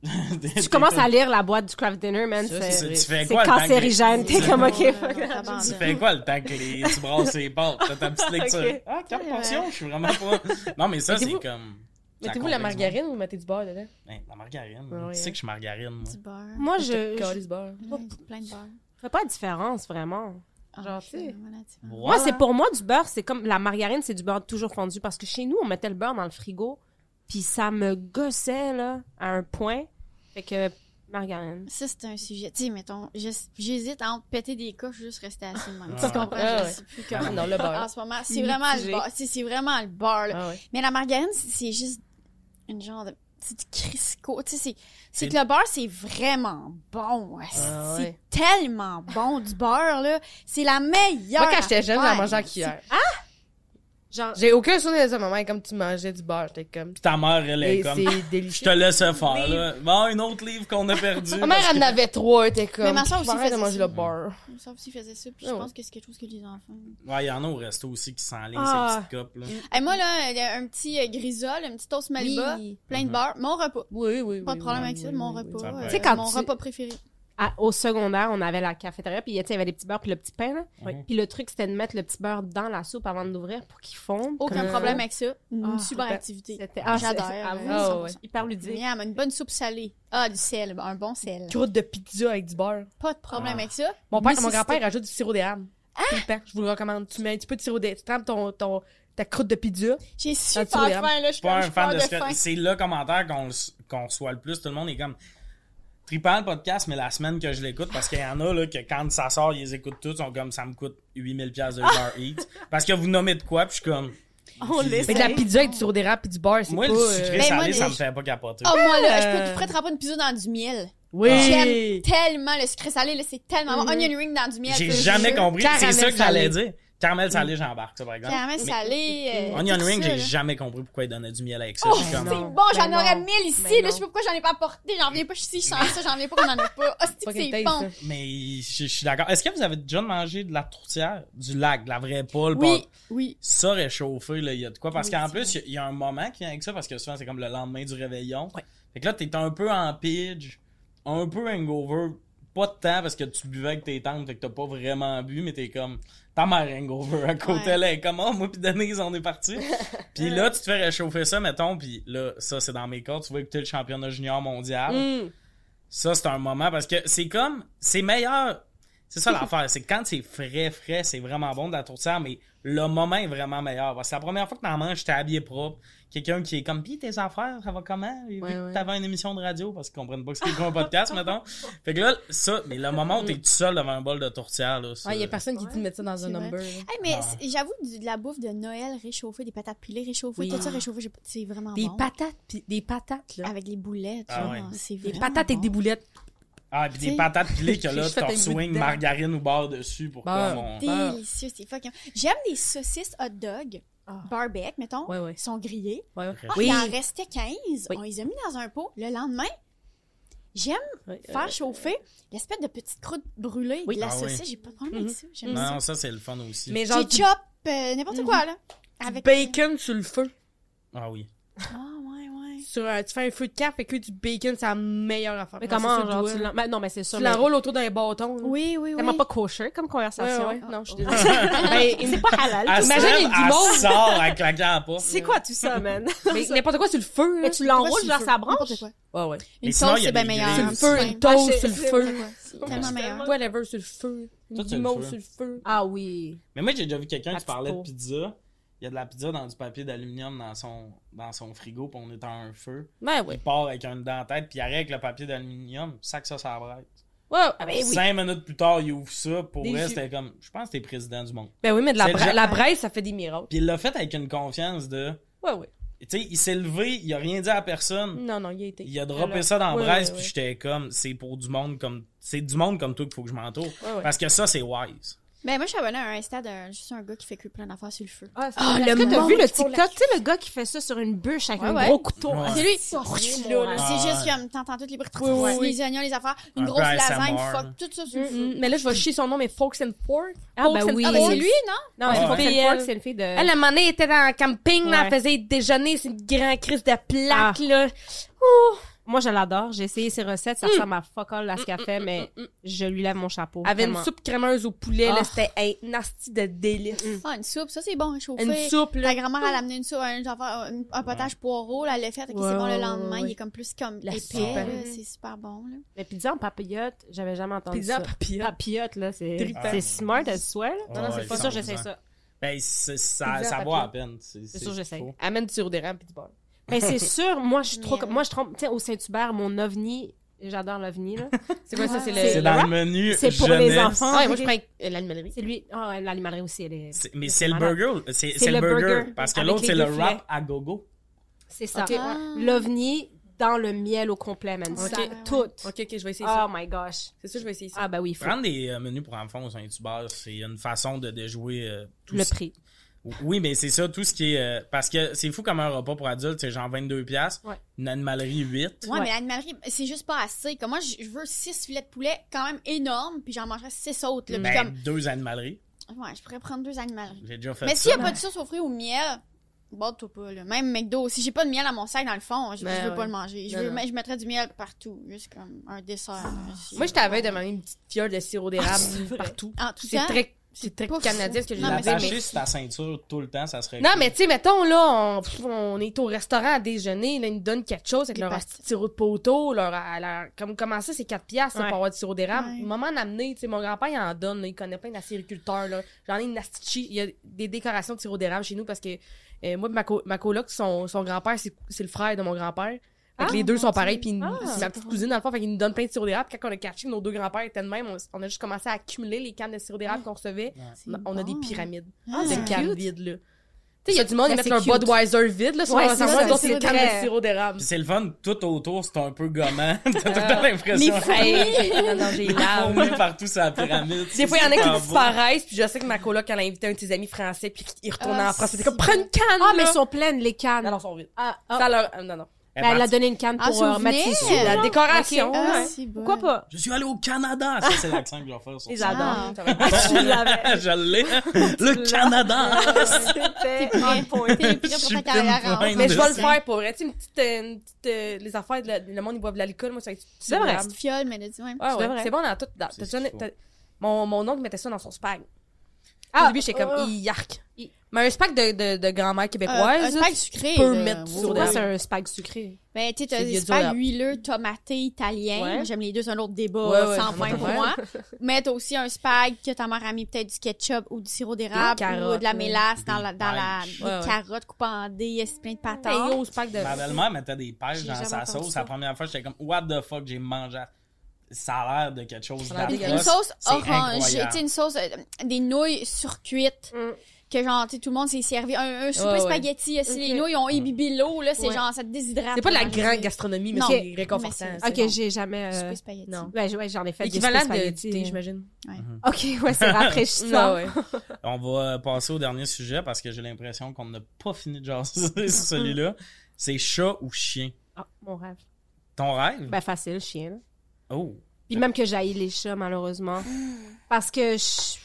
C: *laughs*
D: Tu commences à lire la boîte du craft dinner, man.
C: Ça,
D: C'est cancérigène. T'es comme, ok,
B: Ouais, ouais.
A: Tu fais quoi le temps que les... tu brasses les pâtes? T'as ta petite lecture?
D: Ok.
A: Ah, quatre
B: Ouais.
A: portions, je suis vraiment pas. Non, mais ça, c'est comme. ça
C: Mettez-vous la margarine ou vous mettez du beurre dedans?
A: Hey, la margarine.
C: Ouais,
A: Tu
C: ouais.
A: sais que je suis margarine, moi.
B: Du beurre.
D: Moi, je, je
C: du beurre.
B: Ouais, plein de beurre.
D: fais pas de différence, vraiment.
B: Ah,
D: Genre,
B: je
D: tu sais.
B: fais relativement.
D: Moi, c'est pour moi du beurre, c'est comme la margarine, c'est du beurre toujours fondu parce que chez nous, on mettait le beurre dans le frigo, puis ça me gossait là à un point. Fait que margarine.
B: Ça, c'est un sujet. Tu sais, mettons, j'hésite entre péter des coches ou juste rester assis de même.
A: Ah.
B: Tu comprends?
C: Ah
B: Je
C: ouais.
B: sais plus
A: Ah
B: comment.
C: non, le beurre.
B: En ce moment, c'est vraiment le beurre. C'est c'est vraiment le beurre, là.
C: Ah ouais.
B: Mais la margarine, c'est- c'est juste une genre de petite crisco. Tu sais, c'est- c'est
A: C'est-
B: que le beurre, c'est vraiment bon.
C: Ah
B: c'est
C: ouais.
B: tellement bon, du beurre, là. C'est la meilleure.
C: Moi, quand j'étais jeune, j'en mangeais en cuillère.
D: Genre,
C: J'ai aucun souvenir de ça, maman, comme tu mangeais du beurre, j'étais comme...
A: Puis ta mère, elle est
C: Et
A: comme.
C: c'est
A: Je
C: délicieux.
A: te laisse faire, là. Bon, une autre livre qu'on a perdu.
C: Ma mère, elle en
A: que-
C: avait trois, elle était comme...
B: Mais ma soeur aussi
C: Arrête de
B: faisait
C: manger
B: ça.
C: le beurre.
B: Sauf s'ils faisaient ça, puis
C: Ah
B: je
C: ouais.
B: pense que c'est quelque chose que les enfants.
A: Ouais, il y en a au resto aussi qui s'enlignent
D: Ah.
A: ces petites copes, là.
B: Et moi, là, il y a un petit euh, grisol, un petit toast Maliba,
C: Oui.
B: plein de
A: Mhm.
B: beurre. Mon repas.
C: Oui, oui,
B: Pas de problème
C: oui,
B: avec ça,
C: oui,
B: mon repas. euh.
C: Tu sais, quand
B: mon repas préféré.
D: À- au secondaire, on avait la cafétéria, puis il y avait les petits beurres puis le petit pain, là.
A: Oui.
D: Puis le truc, c'était de mettre le petit beurre dans la soupe avant de l'ouvrir pour qu'il fonde.
B: Aucun
D: Comme
B: problème avec ça. Une
D: Ah,
B: super activité.
D: C'était-
B: Ah,
D: ah,
B: J'adore.
D: ah,
B: euh,
D: oui.
C: Ah,
B: 100%.
C: ouais.
D: Hyper ludique.
B: Miam, une bonne soupe salée. Ah, du sel, un bon sel.
C: Croûte de pizza avec du beurre.
B: Pas de problème
A: Ah.
B: avec ça.
C: Mon père, mon grand-père rajoute du sirop d'érable. Tout le temps. Je vous le recommande. Tu mets un petit peu de sirop d'érable. Tu trempes ton, ton, ta croûte de pizza.
B: J'ai super faim, là. Je suis
A: pas un fan de
B: de
A: ce que.
B: faim.
A: C'est le commentaire qu'on qu'on reçoit le plus. Tout le monde est comme. Tripant le podcast, mais la semaine que je l'écoute, parce qu'il y en a là, que quand ça sort, ils les écoutent tous, sont comme ça me coûte 8000$ piastres de Uber Eats. Parce que vous nommez de quoi, puis je suis comme.
D: On l'essaie.
C: Mais de la pizza avec du sirop d'érable puis du beurre, c'est
A: Moi,
C: pas...
A: le
C: euh,
A: sucré
B: Ben, moi,
A: salé, ça
B: les-
A: me fait pas capoter.
B: Oh, moi, là, je
C: Euh.
B: peux tout près tremper une pizza dans du miel.
C: Oui!
B: J'aime tellement le sucré salé, là, c'est tellement bon.
C: Mhm.
B: Onion ring dans du miel.
A: J'ai
B: je te
A: jamais
B: jure.
A: compris. C'est
C: Caramel
A: ça que j'allais
C: salé.
A: dire. Caramel salé, j'embarque, ça, par exemple.
B: Caramel salé. euh,
A: Onion ring, j'ai jamais compris pourquoi ils donnaient du miel avec ça.
B: Oh,
A: Je suis comme,
B: c'est bon, j'en
D: Mais
B: aurais
D: non.
B: mille ici,
D: Mais
B: là, je sais pas pourquoi j'en ai pas apporté, j'en reviens pas, si je sens ça, j'en reviens pas qu'on en a pas. Ah, c'est bon.
A: Mais je, je suis d'accord. Est-ce que vous avez déjà mangé de la tourtière? Du lac, de la vraie poule?
B: Oui,
A: pas-
B: oui.
A: Ça réchauffé, là, il y a de quoi? Parce
B: Oui,
A: qu'en plus, il y a- il y, a un moment qui vient avec ça, parce que souvent, c'est comme le lendemain du réveillon.
C: Ouais.
A: Fait que là, t'es un peu en pidge, un peu hangover. Pas de temps parce que tu buvais avec tes tantes, fait que t'as pas vraiment bu, mais t'es comme, ta mère hangover à côté,
B: Ouais.
A: là, elle est comme, oh, moi pis Denise, on est parti. *laughs* puis là, tu te fais réchauffer ça, mettons, puis là, ça, c'est dans mes cordes, tu vas écouter le championnat junior mondial.
C: Mm.
A: Ça, c'est un moment parce que c'est comme. C'est meilleur. C'est ça l'affaire. C'est que quand c'est frais, frais, c'est vraiment bon de la tourtière, mais le moment est vraiment meilleur. Que la première fois que t'en manges, t'es habillé propre. Quelqu'un qui est comme, pis tes affaires, ça va comment?
C: Ouais, ouais.
A: t'avais une émission de radio parce qu'ils comprennent pas que c'est quoi un podcast, *laughs* mettons. Fait que là, ça, mais le moment où t'es tout seul devant un bol de tourtière, là, ça-
C: Ouais, y a personne qui dit de mettre ça dans un number.
B: Hey, mais j'avoue, de la bouffe de Noël réchauffée, des patates pilées réchauffées,
C: Oui.
B: tout ça réchauffé, c'est vraiment
C: Des
B: bon.
C: patates, pis des patates, là.
B: Avec les boulettes,
A: Ah
B: genre, c'est
C: Des patates avec des boulettes.
A: Ah, pis des patates pilées que *laughs* là, t'en swing margarine ou beurre dessus pour
C: Beurre.
A: comme on...
C: Beurre.
B: Délicieux, c'est fucking. J'aime des saucisses hot dog,
D: Ah.
B: barbecue, mettons.
C: Ouais, ouais.
B: Ils sont grillés.
C: Ouais, ouais.
B: Ah,
C: Oui.
B: Il en restait 15.
C: Oui.
B: On les a mis dans un pot. Le lendemain, j'aime
C: Ouais,
B: faire
C: euh,
B: chauffer l'espèce de petite croûte brûlée
C: Oui.
B: de la
A: Ah oui.
B: saucisse. J'ai pas de problème avec
C: Mhm.
B: ça. J'aime
A: Non,
B: ça.
A: ça, c'est le fun aussi.
C: Mais genre
B: J'ai
C: du,
B: chop euh, n'importe quoi, là. Avec
C: bacon sur le feu.
A: Ah oui.
B: Ah.
C: Sur, un- tu fais un feu de camp, fait que du bacon, c'est la meilleure affaire.
D: Mais comment,
C: ça
D: genre,
C: le
D: tu
C: doigt.
D: l'en- ben, non, mais c'est sûr.
C: Tu
D: mais
C: l'enroules autour d'un bâton. là.
B: Oui, oui, oui.
D: Tellement pas kosher comme
C: Ouais,
D: conversation.
C: ouais. Non, je *laughs* suis désolée.
D: Ben, c'est pas halal.
A: Elle se.
C: Imagine, il y a du
A: elle
C: monde.
A: sort en claquant la porte. *laughs*
D: C'est quoi tout ça, *laughs* man?
C: Mais n'importe quoi sur le feu.
D: Mais tu l'enroules,
B: sur
D: genre,
B: le feu.
D: ça branche?
B: N'importe quoi.
C: Ouais, ouais.
A: Mais
B: Une
A: sinon,
B: toast,
A: il y a
B: c'est bien
A: des
B: meilleur.
A: grilles
C: Sur le feu, une
B: Ouais.
C: toast sur le feu.
B: C'est tellement meilleur.
C: Whatever sur le feu.
A: Tout sur le
C: guimauve
A: feu.
C: sur le feu.
D: Ah oui.
A: Mais moi, j'ai déjà vu quelqu'un
D: La
A: qui parlait de pizza. Il y a de la pizza dans du papier d'aluminium dans son, dans son frigo, puis on est en un feu.
C: Ouais,
A: Il
C: ouais.
A: part avec un dent en tête, puis il arrive avec le papier d'aluminium, sac ça, ça
C: ah, ben oui.
A: Cinq minutes plus tard, il ouvre ça. Pour vrai, c'était comme, je pense que t'es président du monde.
C: Ben oui, mais de la, bra- la braise, ça fait des miracles.
A: Puis il l'a fait avec une confiance de.
C: Ouais, ouais.
A: Tu sais, il s'est levé, il a rien dit à personne.
C: Non, non, il a été.
A: Il a droppé
C: Alors,
A: ça dans la
C: ouais,
A: braise,
C: ouais,
A: puis j'étais comme, c'est pour du monde comme. C'est du monde comme toi qu'il faut que je m'entoure. Parce que ça, c'est wise.
B: Ben, moi, je suis abonnée à un Insta de juste un gars qui fait cuire plein d'affaires sur le feu.
D: Ah,
C: Ah,
D: Est-ce
C: le
D: que t'as
C: monde
D: vu le TikTok? Tu sais, le gars qui fait ça sur une bûche avec
B: Ouais,
D: un
B: ouais.
D: gros couteau.
A: Ouais.
B: C'est lui. C'est
C: là, là.
A: Ah,
B: juste
A: ouais.
B: comme t'entends toutes les bruits,
C: Oui, oui, oui.
B: les oignons, les affaires, une
A: Un
B: grosse
A: peu
B: lasagne,
A: ASMR.
B: fuck, tout ça sur le
C: Mm,
B: feu.
C: mm. Mais là, je vais chier son nom, mais Folks and Fork.
D: Ah, ben
C: and
D: oui.
B: Ah, ben
C: Fork.
B: c'est lui, non?
D: Non,
A: Ouais.
D: mais Fox
C: Puis
D: and Fork,
C: elle-
D: c'est une fille de...
C: Elle, la manée était dans le camping, là,
D: Ouais.
C: elle faisait déjeuner, c'est une grande crise de plaque,
D: Ah.
C: là.
D: Moi, je l'adore. J'ai essayé ses recettes. Ça
C: Mm.
D: ressemble à fuck all à ce qu'elle fait, mais
C: mm, mm.
D: je lui lève mon chapeau.
C: Elle avait une soupe crémeuse au poulet, là,
D: Ah.
C: c'était un nasty de délice.
B: Ah, une soupe, ça c'est bon, réchauffé.
C: Une soupe, là.
B: Ta grand-mère, elle a amené une soupe, un, genre, un, un potage poireau, là, elle l'a fait, c'est bon le lendemain,
C: ouais.
B: il est comme plus comme
C: La
B: épais, là,
C: hein.
B: c'est super bon, là.
D: Mais pizza en papillote, j'avais jamais entendu
C: Pizza
D: ça.
C: papillote.
D: Papillote, là, c'est smart as swell.
C: Non, non, c'est pas
A: 100%.
D: j'essaie ça.
A: Ben, ça, ça
C: à
A: vaut à peine. C'est
D: sûr,
A: faut.
C: Amène du sirop d'érable pis du beurre.
D: Mais c'est *laughs* sûr, moi, je suis trop... Comme- Moi, je trompe... Tu sais, au Saint-Hubert, mon ovni... J'adore l'ovni, là.
C: C'est quoi ça? C'est
A: C'est
C: le...
A: dans le menu.
D: C'est pour les
A: jeunesse.
D: enfants.
C: Ouais, moi, je prends euh, l'animalerie.
D: C'est lui... Oh, l'animalerie aussi, elle est...
A: C'est- Mais c'est le
D: malade.
A: burger. C'est le burger.
D: burger
A: Parce que
D: avec
A: l'autre,
D: les
A: c'est
D: deux
A: le
D: filets.
A: wrap à gogo.
D: C'est ça.
C: Ok.
B: Ah.
D: L'ovni dans le miel au complet, man. Ça, tout.
C: Ok, ok, je vais essayer
D: Oh
C: ça.
D: my gosh.
C: C'est ça, je vais essayer ça.
D: Ah, bah oui, il faut.
A: Prendre des euh, menus pour enfants au Saint-Hubert, c'est une façon de déjouer euh, tout
D: Le
A: ce-
D: prix.
A: Oui, mais c'est ça, tout ce qui est. euh, parce que c'est fou comme un repas pour adultes, c'est genre 22$. piastres,
D: Ouais.
A: Une animalerie 8.
B: Ouais,
D: Ouais.
B: mais l'animalerie, c'est juste pas assez. Comme moi, je je veux 6 filets de poulet quand même énormes, puis j'en mangerais 6 autres. Là,
A: Ben,
B: comme,
A: deux animaleries.
B: ouais, je pourrais prendre deux animaleries.
A: J'ai déjà fait
B: Mais s'il y a pas de sauce aux fruits ou au miel, bats-toi pas, là. Même McDo, si j'ai pas de miel à mon sac dans le fond, je,
C: Ben
B: je veux
C: ouais.
B: pas le manger. Je, veux, je mettrais du miel partout, juste comme un dessert. là.
C: Moi, j'étais à la veille de manger une petite fiole de sirop d'érable partout.
B: En tout
C: C'est très, c'est très canadien ce que j'ai
B: Non, mais
C: dit, mais...
A: L'attacher sur ta ceinture tout le temps, ça serait.
C: Non,
A: cool.
C: mais tu sais, mettons, là, on, est au restaurant à déjeuner, là, ils nous donnent quelque chose avec leur sirop de poteau, leur, comme, comment ça, c'est 4 piastres,
D: Ouais.
C: pour avoir du sirop d'érable.
B: Ouais.
C: Au moment d'amener, tu sais, mon grand-père, il en donne, là, il connaît plein d'acériculteurs, là. J'en ai une astichi, il y a des décorations de sirop d'érable chez nous parce que, euh, moi, ma, co- ma coloc, son, son grand-père, c'est c'est le frère de mon grand-père. Fait que
D: Ah,
C: les deux sont pareils, puis
D: Ah,
C: c'est ma petite cousine, dans le fond, fait qu'il nous donne plein de sirop d'érable. Quand on a catché, nos deux grands-pères étaient de même, on, on a juste commencé à accumuler les cannes de sirop d'érable qu'on recevait.
B: c'est
C: On a des
B: bon.
C: pyramides
B: Ah,
C: de
B: c'est
C: cannes
D: cute.
C: vides, là. Tu sais, il y a du monde, ils mettent
D: c'est
C: leur. Budweiser vide, là, sur
D: Ouais,
C: leur
D: c'est c'est
C: c'est des cannes
D: très-
C: de sirop d'érable.
A: Puis c'est le fun, tout autour, c'est un peu gommant. *laughs* T'as tout le temps l'impression. *laughs*
C: Non, non, j'ai
A: Des
C: larmes.
A: partout sur la pyramide.
C: Des fois, il y en a
A: C'est
C: qui disparaissent, puis je sais que ma coloc, elle a invité un de ses amis français, puis il retourne
B: Ah,
C: en France. C'était
B: si.
C: comme, prends une canne,
D: Ah, mais elles sont pleines, les cannes.
C: Non, non, elles sont vides.
D: Ah, ah.
C: Ça leur... euh, Non, non.
A: Elle
D: Ben, elle a donné une canne pour euh,
B: souvenir.
D: Mathis.
C: La
B: Ah,
C: décoration,
D: ok.
C: ouais.
B: Ah, c'est bon.
D: Pourquoi pas?
A: Je suis allé au Canada. Ça, c'est l'accent que je vais faire sur
C: Ils
A: ça.
C: adorent.
B: Ah. *laughs*
A: Je l'ai. Le Canada.
D: C'était
B: T'es
D: on point.
C: Mais je vais le faire pour vrai. Tu sais, une petite, euh, une petite, euh, les affaires, de la- le monde, ils boivent de l'alcool, moi, être
D: C'est vrai.
B: petite fiole, mais même.
C: Ouais,
D: C'est
C: ouais.
D: vrai.
C: C'est bon tout.
A: C'est faut.
C: t'as- Mon, mon oncle mettait ça dans son spag.
D: Ah,
C: Au début, j'étais comme,
D: oh.
C: il yark. Mais un spag de, de, de grand-mère
B: Euh, un
C: québécoise.
B: spag sucré.
C: peut
B: là.
C: mettre
B: Oui,
C: sur
D: moi, c'est un spag sucré?
B: Ben, tu sais, t'as des spag huileux.
C: Ouais.
B: Moi, J'aime les deux, c'est un autre débat
C: Ouais, ouais,
B: sans fin pour moi. Mais t'as aussi un spag que ta mère a mis peut-être du ketchup ou du sirop d'érable ou de la mélasse dans la, dans la, des carottes coupées en dés, c'est plein de patates.
C: yo, spag de.
A: Ma belle-mère mettait des pêches dans sa sauce. La première fois, j'étais comme, what the fuck, j'ai mangé. Ça a l'air de quelque chose.
B: Une sauce orange, tu une sauce, euh, des nouilles surcuites.
D: Mm.
B: Que genre, tu sais, tout le monde s'est servi. Un, un souper
C: Ouais, ouais.
B: spaghetti, si
D: Ok.
B: les nouilles ont imbibé l'eau, là, c'est
C: Ouais.
B: genre, ça te déshydrate.
C: C'est pas de la grande gastronomie, mais c'est réconfortant.
D: Ok, j'ai jamais. euh,
B: Souper spaghetti.
C: non.
D: Ouais, ouais, j'en ai fait
C: Équivalent de thé, j'imagine.
D: Ok, ouais, c'est rafraîchissant. *laughs*
C: Ouais, ouais. *laughs*
A: On va euh, passer au dernier sujet parce que j'ai l'impression qu'on n'a pas fini de jaser *laughs* sur celui-là. C'est chat ou chien?
D: Ah, mon rêve.
A: Ton rêve?
D: Ben, facile, chien. là.
A: Oh.
D: Puis même que j'haïs les chats, malheureusement. Parce que, je-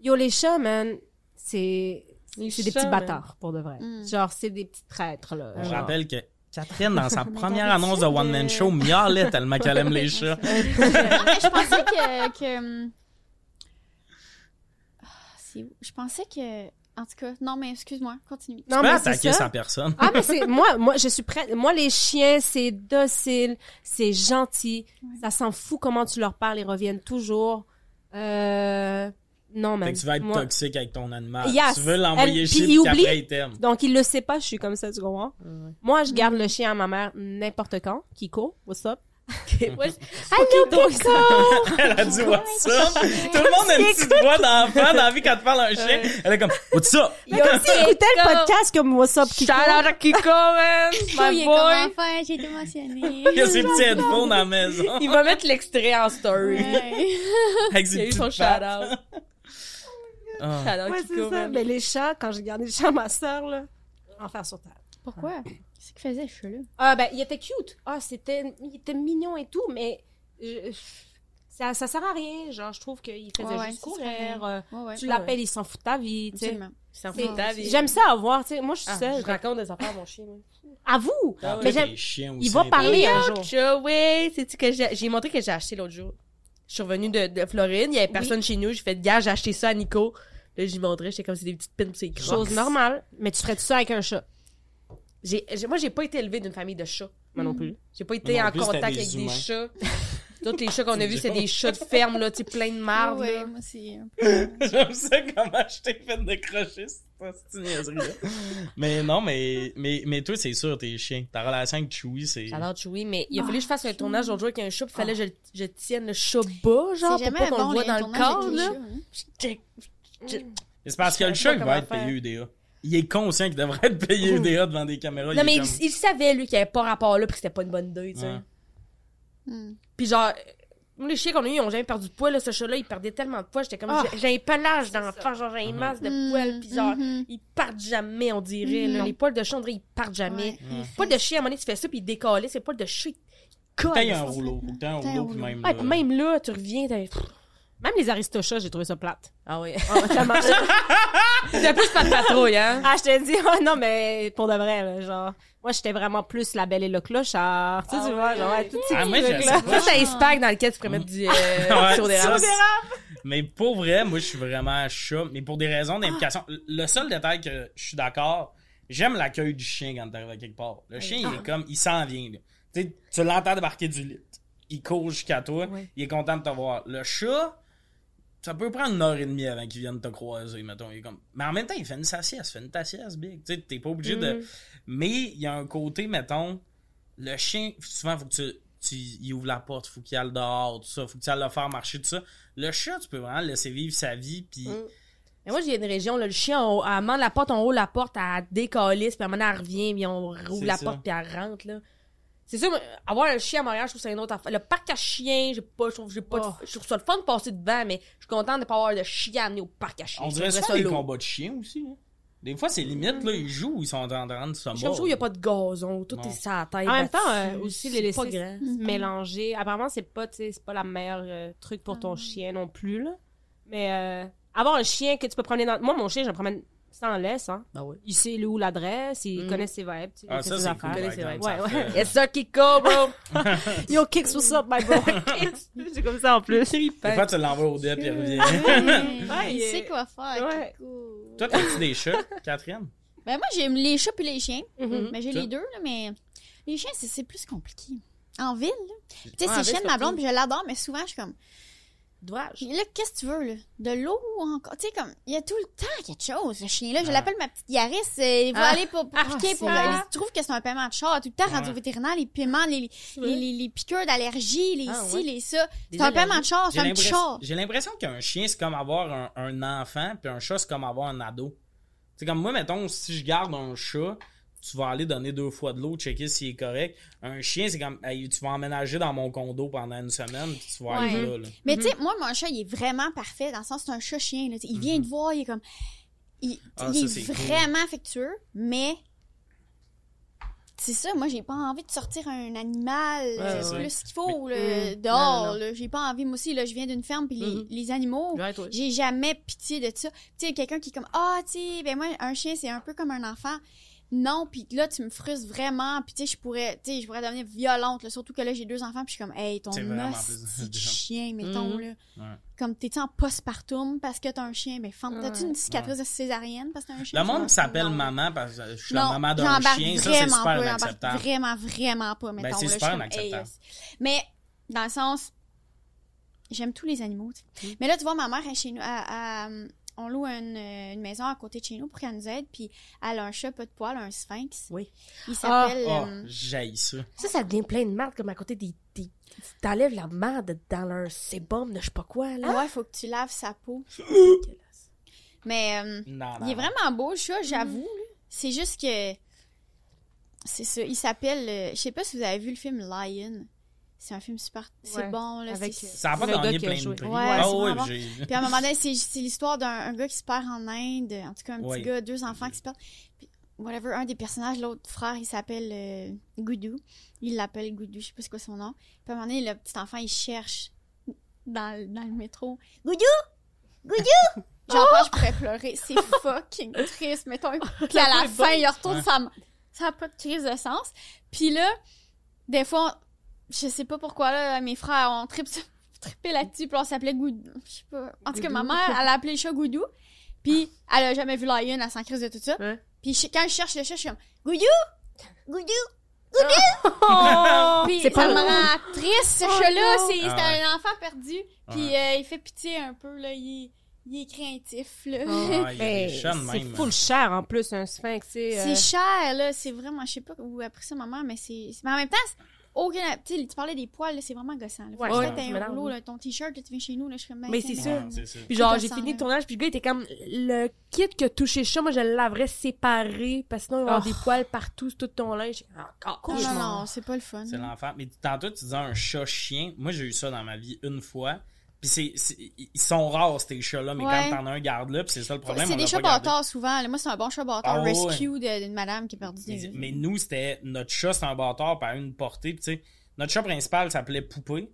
D: yo, les chats, man, c'est des petits bâtards, pour de vrai.
B: Mm.
D: Genre, c'est des petits traîtres, là.
A: Je
D: Genre.
A: rappelle que Catherine, dans sa *laughs* première annonce de One Man Show, miaulait tellement qu'elle aime les chats. *laughs*
B: Je pensais que. que ah? Je pensais que. En tout cas, non, mais excuse-moi, continue.
D: Non,
A: Tu peux
D: mais c'est
A: attaquer
D: ça.
A: sa personne.
D: Ah, mais c'est, moi, moi, je suis prête. Moi, les chiens, c'est docile, c'est gentil.
B: Ouais.
D: Ça s'en fout comment tu leur parles, ils reviennent toujours. Euh, non,
A: que tu vas être
D: Moi-
A: toxique avec ton animal.
D: Yes.
A: Tu veux l'envoyer
D: Elle-
A: chier
D: puis il
A: qu'après il t'aime.
D: Donc, il le sait pas, je suis comme ça, tu comprends? Moi, je garde le chien à ma mère n'importe quand. Kiko, what's up? *laughs*
C: Ouais, *laughs*
D: Allô, Kiko! *laughs*
A: Elle a dit what's up? Tout le monde a une petite voix d'enfant dans la vie quand tu parles à un chien. Elle est comme what's up?
D: Mais comme si écoutait le podcast comme what's up, Kiko?
C: Shout out à Kiko, man! My
B: il
C: boy!
B: enfin, j'ai été émotionnée.
A: Il y a ses petits headphones à la maison.
C: Il va mettre l'extrait en story.
A: Avec
C: Il a eu son shout out. *laughs*
A: Ah.
D: Ouais, c'est ça. Mais les chats, quand j'ai gardé le chat à ma soeur, là, enfer sur terre.
B: Pourquoi? Qu'est-ce qu'il faisait, ce chat-là?
D: Ah, ben, il était cute. Ah, c'était, il était mignon et tout, mais je- ça, ça sert à rien. Genre, je trouve qu'il faisait
B: Ouais,
D: juste courir. euh,
B: Ouais, ouais.
D: tu l'appelles, il s'en fout de ta vie, tu sais.
C: Il s'en fout de ta vie.
D: J'aime ça avoir, tu sais. Moi, je suis
C: Ah,
D: seule.
C: je raconte des affaires à mon chien, moi.
D: À vous!
A: Ah,
D: mais j'aime, il va parler un jour.
C: Joey, c'est-tu que j'ai j'ai montré que j'ai acheté l'autre jour. Je suis revenue de, de Floride, il y avait personne chez nous, j'ai fait gars, j'ai acheté ça à Nico. Là, j'y montrais, j'étais comme c'est des petites pins crocs.
D: Chose normale. Mais tu ferais tout ça avec un chat?
C: J'ai, j'ai- moi, j'ai pas été élevée d'une famille de chats.
D: Moi non plus.
C: J'ai pas été
A: Moi non
C: en
A: plus, c'était
C: contact
A: des
C: avec
A: humains.
C: des chats. *laughs* Tous les chats qu'on a vus, c'est des chats de ferme, là, tu sais, plein de marde,
B: Ouais,
C: là.
B: moi, peu. *laughs*
A: J'aime ça comment je t'ai fait décrocher cette niaiserie-là. mais non, mais, mais, mais toi, c'est sûr, t'es chien. Ta relation avec Chewie, c'est.
C: J'adore Chewie, mais il a
B: Ah,
C: fallu que je fasse un
B: Chewie.
C: tournage l'autre jour avec un chat, puis il fallait que je, je tienne le chat bas, genre,
B: C'est
C: pour
B: jamais
C: pas qu'on
B: bon,
C: le voit dans le
B: les
C: là.
B: hein.
A: C'est parce que le chat il va être payé UDA. Il est conscient qu'il devrait être payé UDA devant des caméras.
C: Non,
A: il
C: mais il, savait, lui, qu'il avait pas rapport là, puis que c'était pas une bonne idée, tu sais.
A: Ouais.
B: Hmm.
C: Puis genre, les chiens qu'on a eu, ils ont jamais perdu de poids, là. Ce chat-là, il perdait tellement de poids. J'étais comme,
D: Ah.
C: j'ai- un pelage d'enfant, genre, j'ai une masse de poils, pis genre,
B: Mhm.
C: ils partent jamais, on dirait, là.
B: Mhm.
C: Les poils de chat, on dirait, ils partent jamais.
B: Ouais.
C: Les poils de chien, à un moment donné, tu fais ça, puis ils décalent. C'est poils de chat, ils
A: a un rouleau. Temps, un rouleau, puis même
C: Ouais,
A: là.
C: puis même là, tu reviens, t'as...
D: Même les aristochats, j'ai trouvé ça plate.
C: Ah oui.
D: Ah, tellement.
C: T'as *laughs* plus pas de patrouille, hein?
D: ah, je te dis, oh non, mais pour de vrai, là, genre, moi, j'étais vraiment plus la belle et le clochard. Tu sais,
C: Ah
D: tu vois, genre, ouais, tout ces
A: Ah, moi, pas.
C: Ça, c'est un spag dans lequel tu pourrais mettre du, euh, *laughs*
A: Ouais, ça, c'est- Mais pour vrai, moi, je suis vraiment chat. Mais pour des raisons d'implication. Le seul détail que je suis d'accord, j'aime l'accueil du chien quand t'arrives à quelque part. Le chien, il est comme, il s'en vient. là. Tu sais, tu l'entends débarquer du lit. Il court jusqu'à toi. Il est content de te voir. Le chat, ça peut prendre une heure et demie avant qu'il vienne te croiser, mettons. Il est comme... Mais en même temps, il fait une sa sieste. Fais une ta sieste, big. Tu sais, t'es pas obligé de.
C: Mhm.
A: Mais il y a un côté, mettons, le chien, souvent, faut que tu, tu il ouvre la porte, faut qu'il aille dehors, tout ça, faut que tu ailles le faire marcher, tout ça. Le chat, tu peux vraiment le laisser vivre sa vie, puis
C: Mm. Mais moi, j'ai une région, là, le chien, on, elle la porte, on ouvre la porte, elle décalisse, puis à un moment elle revient, puis on rouvre la
A: ça.
C: porte, puis elle rentre, là. C'est sûr, avoir un chien à Montréal, je trouve que c'est une autre affaire. Le parc à chiens, j'ai pas, je trouve, j'ai pas, de-
D: Oh.
C: je trouve ça le fun de passer devant, mais je suis contente de pas avoir de chien à amener au parc à chiens.
A: on dirait ça
C: ça
A: des combats de chiens aussi. là. Des fois, c'est limite, là, ils jouent, ils sont en train de se
C: comme, je
A: mordre.
C: trouve, il y a pas de gazon, tout
A: Non.
C: est sur la tête.
D: En même temps, euh, aussi, les laisser
C: grand.
D: se mélanger. Apparemment, c'est pas, tu sais, c'est pas la meilleure euh, truc pour ton chien non plus, là. Mais euh, avoir un chien que tu peux promener dans... Moi, mon chien, je le promène sans laisse, hein.
C: Ben oui.
D: Il sait où l'adresse, il
C: Mm.
D: connaît ses vibes, tu sais,
A: Ah, ça,
D: ses affaires.
A: cool.
D: Ouais,
A: fait-
C: Yes, sir, Kiko, bro! *laughs*
D: Yo, kicks, what's up, my bro? *laughs* c'est comme ça, en plus.
A: Des fois, tu l'envoies au puis il revient.
D: Ouais, *laughs*
B: il sait quoi faire.
D: Ouais.
B: Kiko.
A: Toi, t'as-tu des chats, Catherine?
B: Ben moi, j'aime les chats puis les chiens.
C: Mhm.
B: Mais j'ai
A: Ça.
B: les deux, là, mais les chiens, c'est plus compliqué. En ville, là. Tu sais,
C: Ouais,
B: c'est le
C: ville,
B: chien de ma blonde, puis je l'adore, mais souvent, je suis comme, Là, qu'est-ce que tu veux, là? De l'eau ou encore? Tu sais, comme, il y a tout le temps quelque chose, ce chien-là. Je
A: Ouais.
B: l'appelle ma petite Yaris. euh, il va
C: Ah.
B: aller pour, pour
D: Ah,
B: piquer, pour. euh,
D: vrai.
B: il trouve que c'est un paiement de char. Tout le temps, rendu au vétérinaire, les paiements, les, les, les, les piqûres d'allergie, les
C: Ah,
B: ci,
C: ouais.
B: les ça. C'est un paiement de char, c'est
A: J'ai
B: un petit char.
A: j'ai l'impression qu'un chien, c'est comme avoir un, un enfant, puis un chat, c'est comme avoir un ado. C'est comme moi, mettons, si je garde un chat, tu vas aller donner deux fois de l'eau, checker s'il est correct. Un chien, c'est comme, hey, tu vas emménager dans mon condo pendant une semaine, puis tu vas aller
B: Ouais.
A: là. là.
B: Mais tu sais, moi, mon chat, il est vraiment parfait, dans le sens, c'est un là. Tu sais, Il vient te voir, il est comme. Il,
A: Ah,
B: il
A: ça,
B: est,
A: cool.
B: vraiment affectueux, mais. C'est ça, moi, j'ai pas envie de sortir un animal euh,
C: c'est
B: plus qu'il faut, là,
C: Mm.
B: dehors. J'ai pas envie, moi aussi, là, je viens d'une ferme, puis les,
C: Mhm.
B: les animaux,
C: Ouais,
B: j'ai jamais pitié de ça. Tu sais, quelqu'un qui est comme, ah, tu sais, ben moi, un chien, c'est un peu comme un enfant. Non, puis là, tu me frustres vraiment, puis tu sais, je pourrais, tu sais, je pourrais devenir violente, là, surtout que là, j'ai deux enfants, puis je suis comme, hey, ton
A: C'est *laughs*
B: de chien, mettons,
C: Mhm.
B: là.
A: Ouais.
B: Comme, t'es-tu en postpartum parce que t'as un chien, mais femme, t'as-tu une cicatrice de césarienne parce que t'as un chien?
A: Le monde s'appelle maman parce que je suis
B: Non,
A: la maman d'un chien, ça c'est
B: vraiment
A: super
B: pas,
A: inacceptable.
B: Vraiment, vraiment pas, mettons.
A: Ben, c'est
B: là,
A: super
B: comme,
A: inacceptable.
B: yes. Mais, dans le sens, j'aime tous les animaux, tu sais.
A: Mm.
B: Mais là, tu vois, ma mère est chez nous, elle- elle- on loue une, une maison à côté de chez nous pour qu'elle nous aide, puis elle a un chat pas de poil, un sphinx.
C: Oui.
B: Il s'appelle...
A: Oh,
B: euh,
A: ça.
C: Ça, ça devient plein de merde, comme à côté des. des... T'enlèves la merde dans leur sébum de je sais pas quoi, là.
B: Ouais, faut que tu laves sa peau. Mais euh,
A: Non, non.
B: il est vraiment beau, le chat, j'avoue. là. C'est juste que... C'est ça, il s'appelle... euh, je sais pas si vous avez vu le film Lion. C'est un film super... C'est
D: Ouais,
B: bon, là.
D: avec,
B: c'est-
D: euh,
A: Ça a pas gagné plein de
D: joué.
A: prix.
B: Ouais,
A: ah ouais.
B: Puis à un moment donné, c'est c'est l'histoire d'un un gars qui se perd en Inde. En tout cas, un petit
A: Ouais.
B: gars, deux enfants qui se perdent. Puis, whatever, un des personnages, l'autre frère, il s'appelle euh, Goudou. Il l'appelle Goudou, je sais pas c'est quoi son nom. Puis à un moment donné, le petit enfant, il cherche dans, le- dans le métro. Goudou! Goudou! *laughs* Genre, pas, je pourrais pleurer. C'est *laughs* fucking triste, mettons. Puis à la fin, il retourne. Ça n'a pas de crise de sens. Puis là, des fois, je sais pas pourquoi, là, mes frères ont trip, *laughs* trippé là-dessus, puis on s'appelait Goudou. Je sais pas. En tout cas, ma mère, elle a appelé le chat Goudou. Puis elle a jamais vu Lion, elle s'en crise de tout ça.
C: Ouais.
B: Puis je- quand je cherche le chat, je suis comme Goudou! Goudou!
D: Oh!
B: Puis
D: C'est
B: ça
D: pas
B: me rend triste, ce
D: Oh
B: chat-là. C'est c'est
A: Ah ouais.
B: un enfant perdu. Puis euh, il fait pitié un peu, là. Il est, il est craintif, là.
A: Ah, de
D: c'est full cher en plus, un sphinx, tu sais.
B: C'est
D: euh,
B: cher, là. C'est vraiment, je sais pas où a pris ça, maman, mais c'est. Mais en même temps, c'est- aucun. Tu sais, tu parlais des poils, là, c'est vraiment gossant. Là.
C: Ouais, ouais,
B: un rouleau, là, ton t-shirt, tu viens chez nous, là, je ben,
C: Mais c'est ça. Puis genre, j'ai fini le tournage, puis le gars était comme, le kit que touché ça, moi, je l'aimerais séparé, parce que sinon, il va y avoir
D: Oh.
C: des poils partout sur tout ton linge. Encore.
B: Non, non, non, c'est pas le fun.
A: C'est l'enfer. Mais tantôt, tu disais un chat-chien. Moi, j'ai eu ça dans ma vie une fois. Puis c'est, c'est- ils sont rares, ces chats-là, mais
B: Ouais.
A: quand t'en as un, garde-le. Puis c'est ça le problème.
B: C'est
A: on
B: des
A: l'a
B: chats bâtards souvent. Moi, c'est un bon chat bâtard
A: Ah,
B: rescue d'une madame qui a perdu
A: Mais,
B: des.
A: mais nous, c'était notre chat, c'est un bâtard par une portée. Puis tu sais, notre chat principal s'appelait Poupée.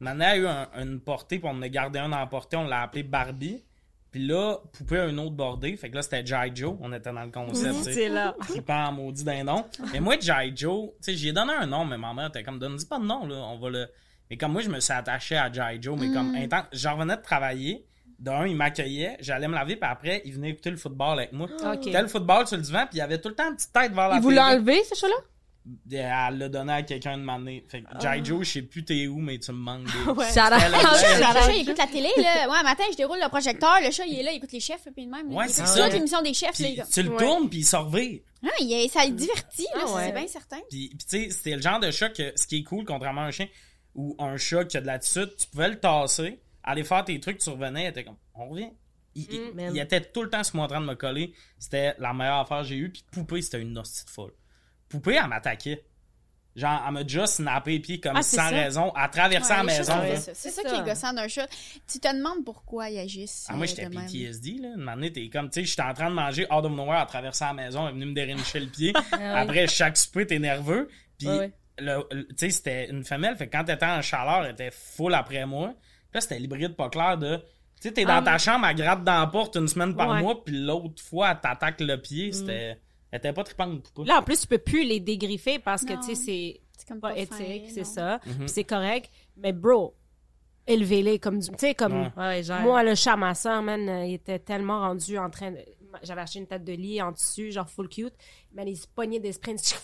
A: Maintenant, a eu un- une portée, puis on en a gardé un en portée, on l'a appelé Barbie. Puis là, Poupée a une autre bordée. Fait que là, c'était Jai Joe. On était dans le concept, tu sais.
D: C'est là. *laughs*
A: Trippant en maudit d'un nom. Mais moi, Jai Joe, tu sais, j'ai donné un nom, mais ma mère était comme, donne-dis pas de nom, là, on va le... Mais comme moi, je me suis attaché à Jai Joe, mais comme,
B: Mm.
A: inten- j'en revenais de travailler, d'un, il m'accueillait, j'allais me laver, puis après, il venait écouter le football avec moi.
D: Ok.
A: C'était le football sur le divan, puis il avait tout le temps une petite tête vers la
C: Il voulait
A: télé.
C: enlever, ce chat-là?
A: Elle l'a donné à quelqu'un de m'amener. Fait que, Jai Joe, je sais plus t'es où, mais tu me manques des... *laughs*
D: Ouais.
C: Ça *laughs*
B: Le chat, le il écoute la télé, là. Ouais, matin, je déroule le projecteur, le chat, il est là, il écoute les chefs, puis de même.
A: Ouais, c'est ça.
B: l'émission des chefs, est comme-
A: tu le tournes, puis il sort.
B: Ah, il est- ça le divertit, là,
C: Ah ouais.
B: c'est bien certain.
A: Puis, puis tu sais, c'était le genre de chat que, ce qui est cool, contrairement à un chien, ou un chat qui a de l'attitude, tu pouvais le tasser, aller faire tes trucs, tu revenais, il était comme, on revient. Il, il-
C: man.
A: il était tout le temps sur moi en train de me coller. C'était la meilleure affaire que j'ai eue. Puis Poupée, c'était une hostie de folle. Poupée, elle m'attaquait. Genre, elle m'a déjà snappé les pieds comme
D: Ah,
A: sans
D: ça?
A: raison, à traverser
B: Ouais,
A: la maison.
B: ça. C'est ça qui est gossant d'un chat. Tu te demandes pourquoi ils agissent.
A: Ah, moi,
B: euh,
A: j'étais
B: de.
A: PTSD, là. Une année, t'es comme, tu sais, j'étais en train de manger out of nowhere à traverser la maison, elle est venue me dérincher le pied. *laughs* Après, chaque souper, t'es nerveux. Puis,
C: Ouais, ouais.
A: Le- le- tu sais, c'était une femelle, fait que quand t'étais en chaleur, elle était full après moi. Puis là, c'était l'hybride pas clair de, tu sais, t'es dans
D: Ah,
A: ta chambre, elle gratte dans la porte une semaine par
D: Ouais.
A: mois, puis l'autre fois, elle t'attaque le pied, c'était, elle était pas trippante, poupée.
D: Là, en plus, tu peux plus les dégriffer parce que, tu sais, c'est
B: C'est comme
D: pas
B: pas
D: éthique, c'est ça. Puis c'est correct. Mais bro, élevez-les comme du... Tu sais, comme...
A: Ouais.
C: Ouais, genre.
D: Moi, le chat, ma soeur, man, il était tellement rendu en train de... J'avais acheté une tête de lit en tissu, genre full cute. Il se pognait des sprints.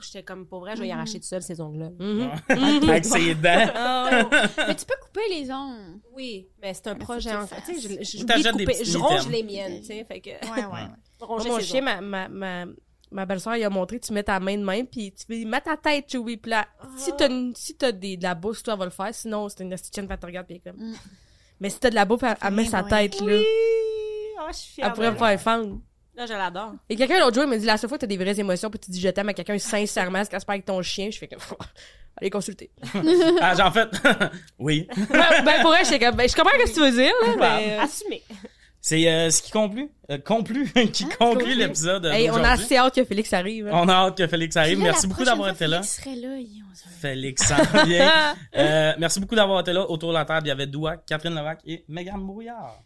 D: J'étais comme, pour vrai, je vais y arracher tout seul ces ongles-là.
C: Mhm. *laughs*
A: Avec ses dents. *laughs*
C: Ah,
B: Mais tu peux couper les ongles.
D: Oui, mais c'est un
B: Mais
D: projet. en
B: tu
D: fait. Tu sais, je, ronge les miennes, tu sais, fait que...
B: Ouais, ouais. *laughs*
D: ronger
C: Moi, mon chien, ma, ma, ma, ma belle-sœur, il a montré, tu mets ta main de main, puis tu mets ta tête, Chewie, puis là, si t'as, une- si t'as des, de la bouffe, toi, elle va le faire, sinon, c'est une astucienne, elle te regarde, puis elle est comme...
B: Mm.
C: Mais si t'as de la bouffe, elle, elle met
B: Oui,
C: sa
B: oui.
C: tête, là.
D: Oh, je suis fière
C: Elle pourrait me faire fendre.
D: Là, je l'adore.
C: Et quelqu'un l'autre jour, il m'a dit, la seule fois que t'as des vraies émotions, puis tu dis je t'aime à quelqu'un sincèrement, ce qui se avec ton chien, je fais comme, *laughs* allez consulter. *laughs*
A: Ah, j'en fait, *laughs* oui.
C: ben, ben, pour elle, comme, ben, je comprends ce que tu veux dire, là, mais... euh,
D: Assumé.
A: C'est euh, ce qui conclut, euh, conclut, qui conclut
C: Conclut.
A: l'épisode
C: Hey, on a assez hâte que Félix arrive. hein.
A: On a hâte que Félix arrive.
B: Là,
A: Merci beaucoup d'avoir été là.
B: Félix serait là. il- on se-
A: Félix s'en vient. Euh, merci beaucoup d'avoir été là. Autour de la table, il y avait Doua, Catherine Levac et Megan Brouillard.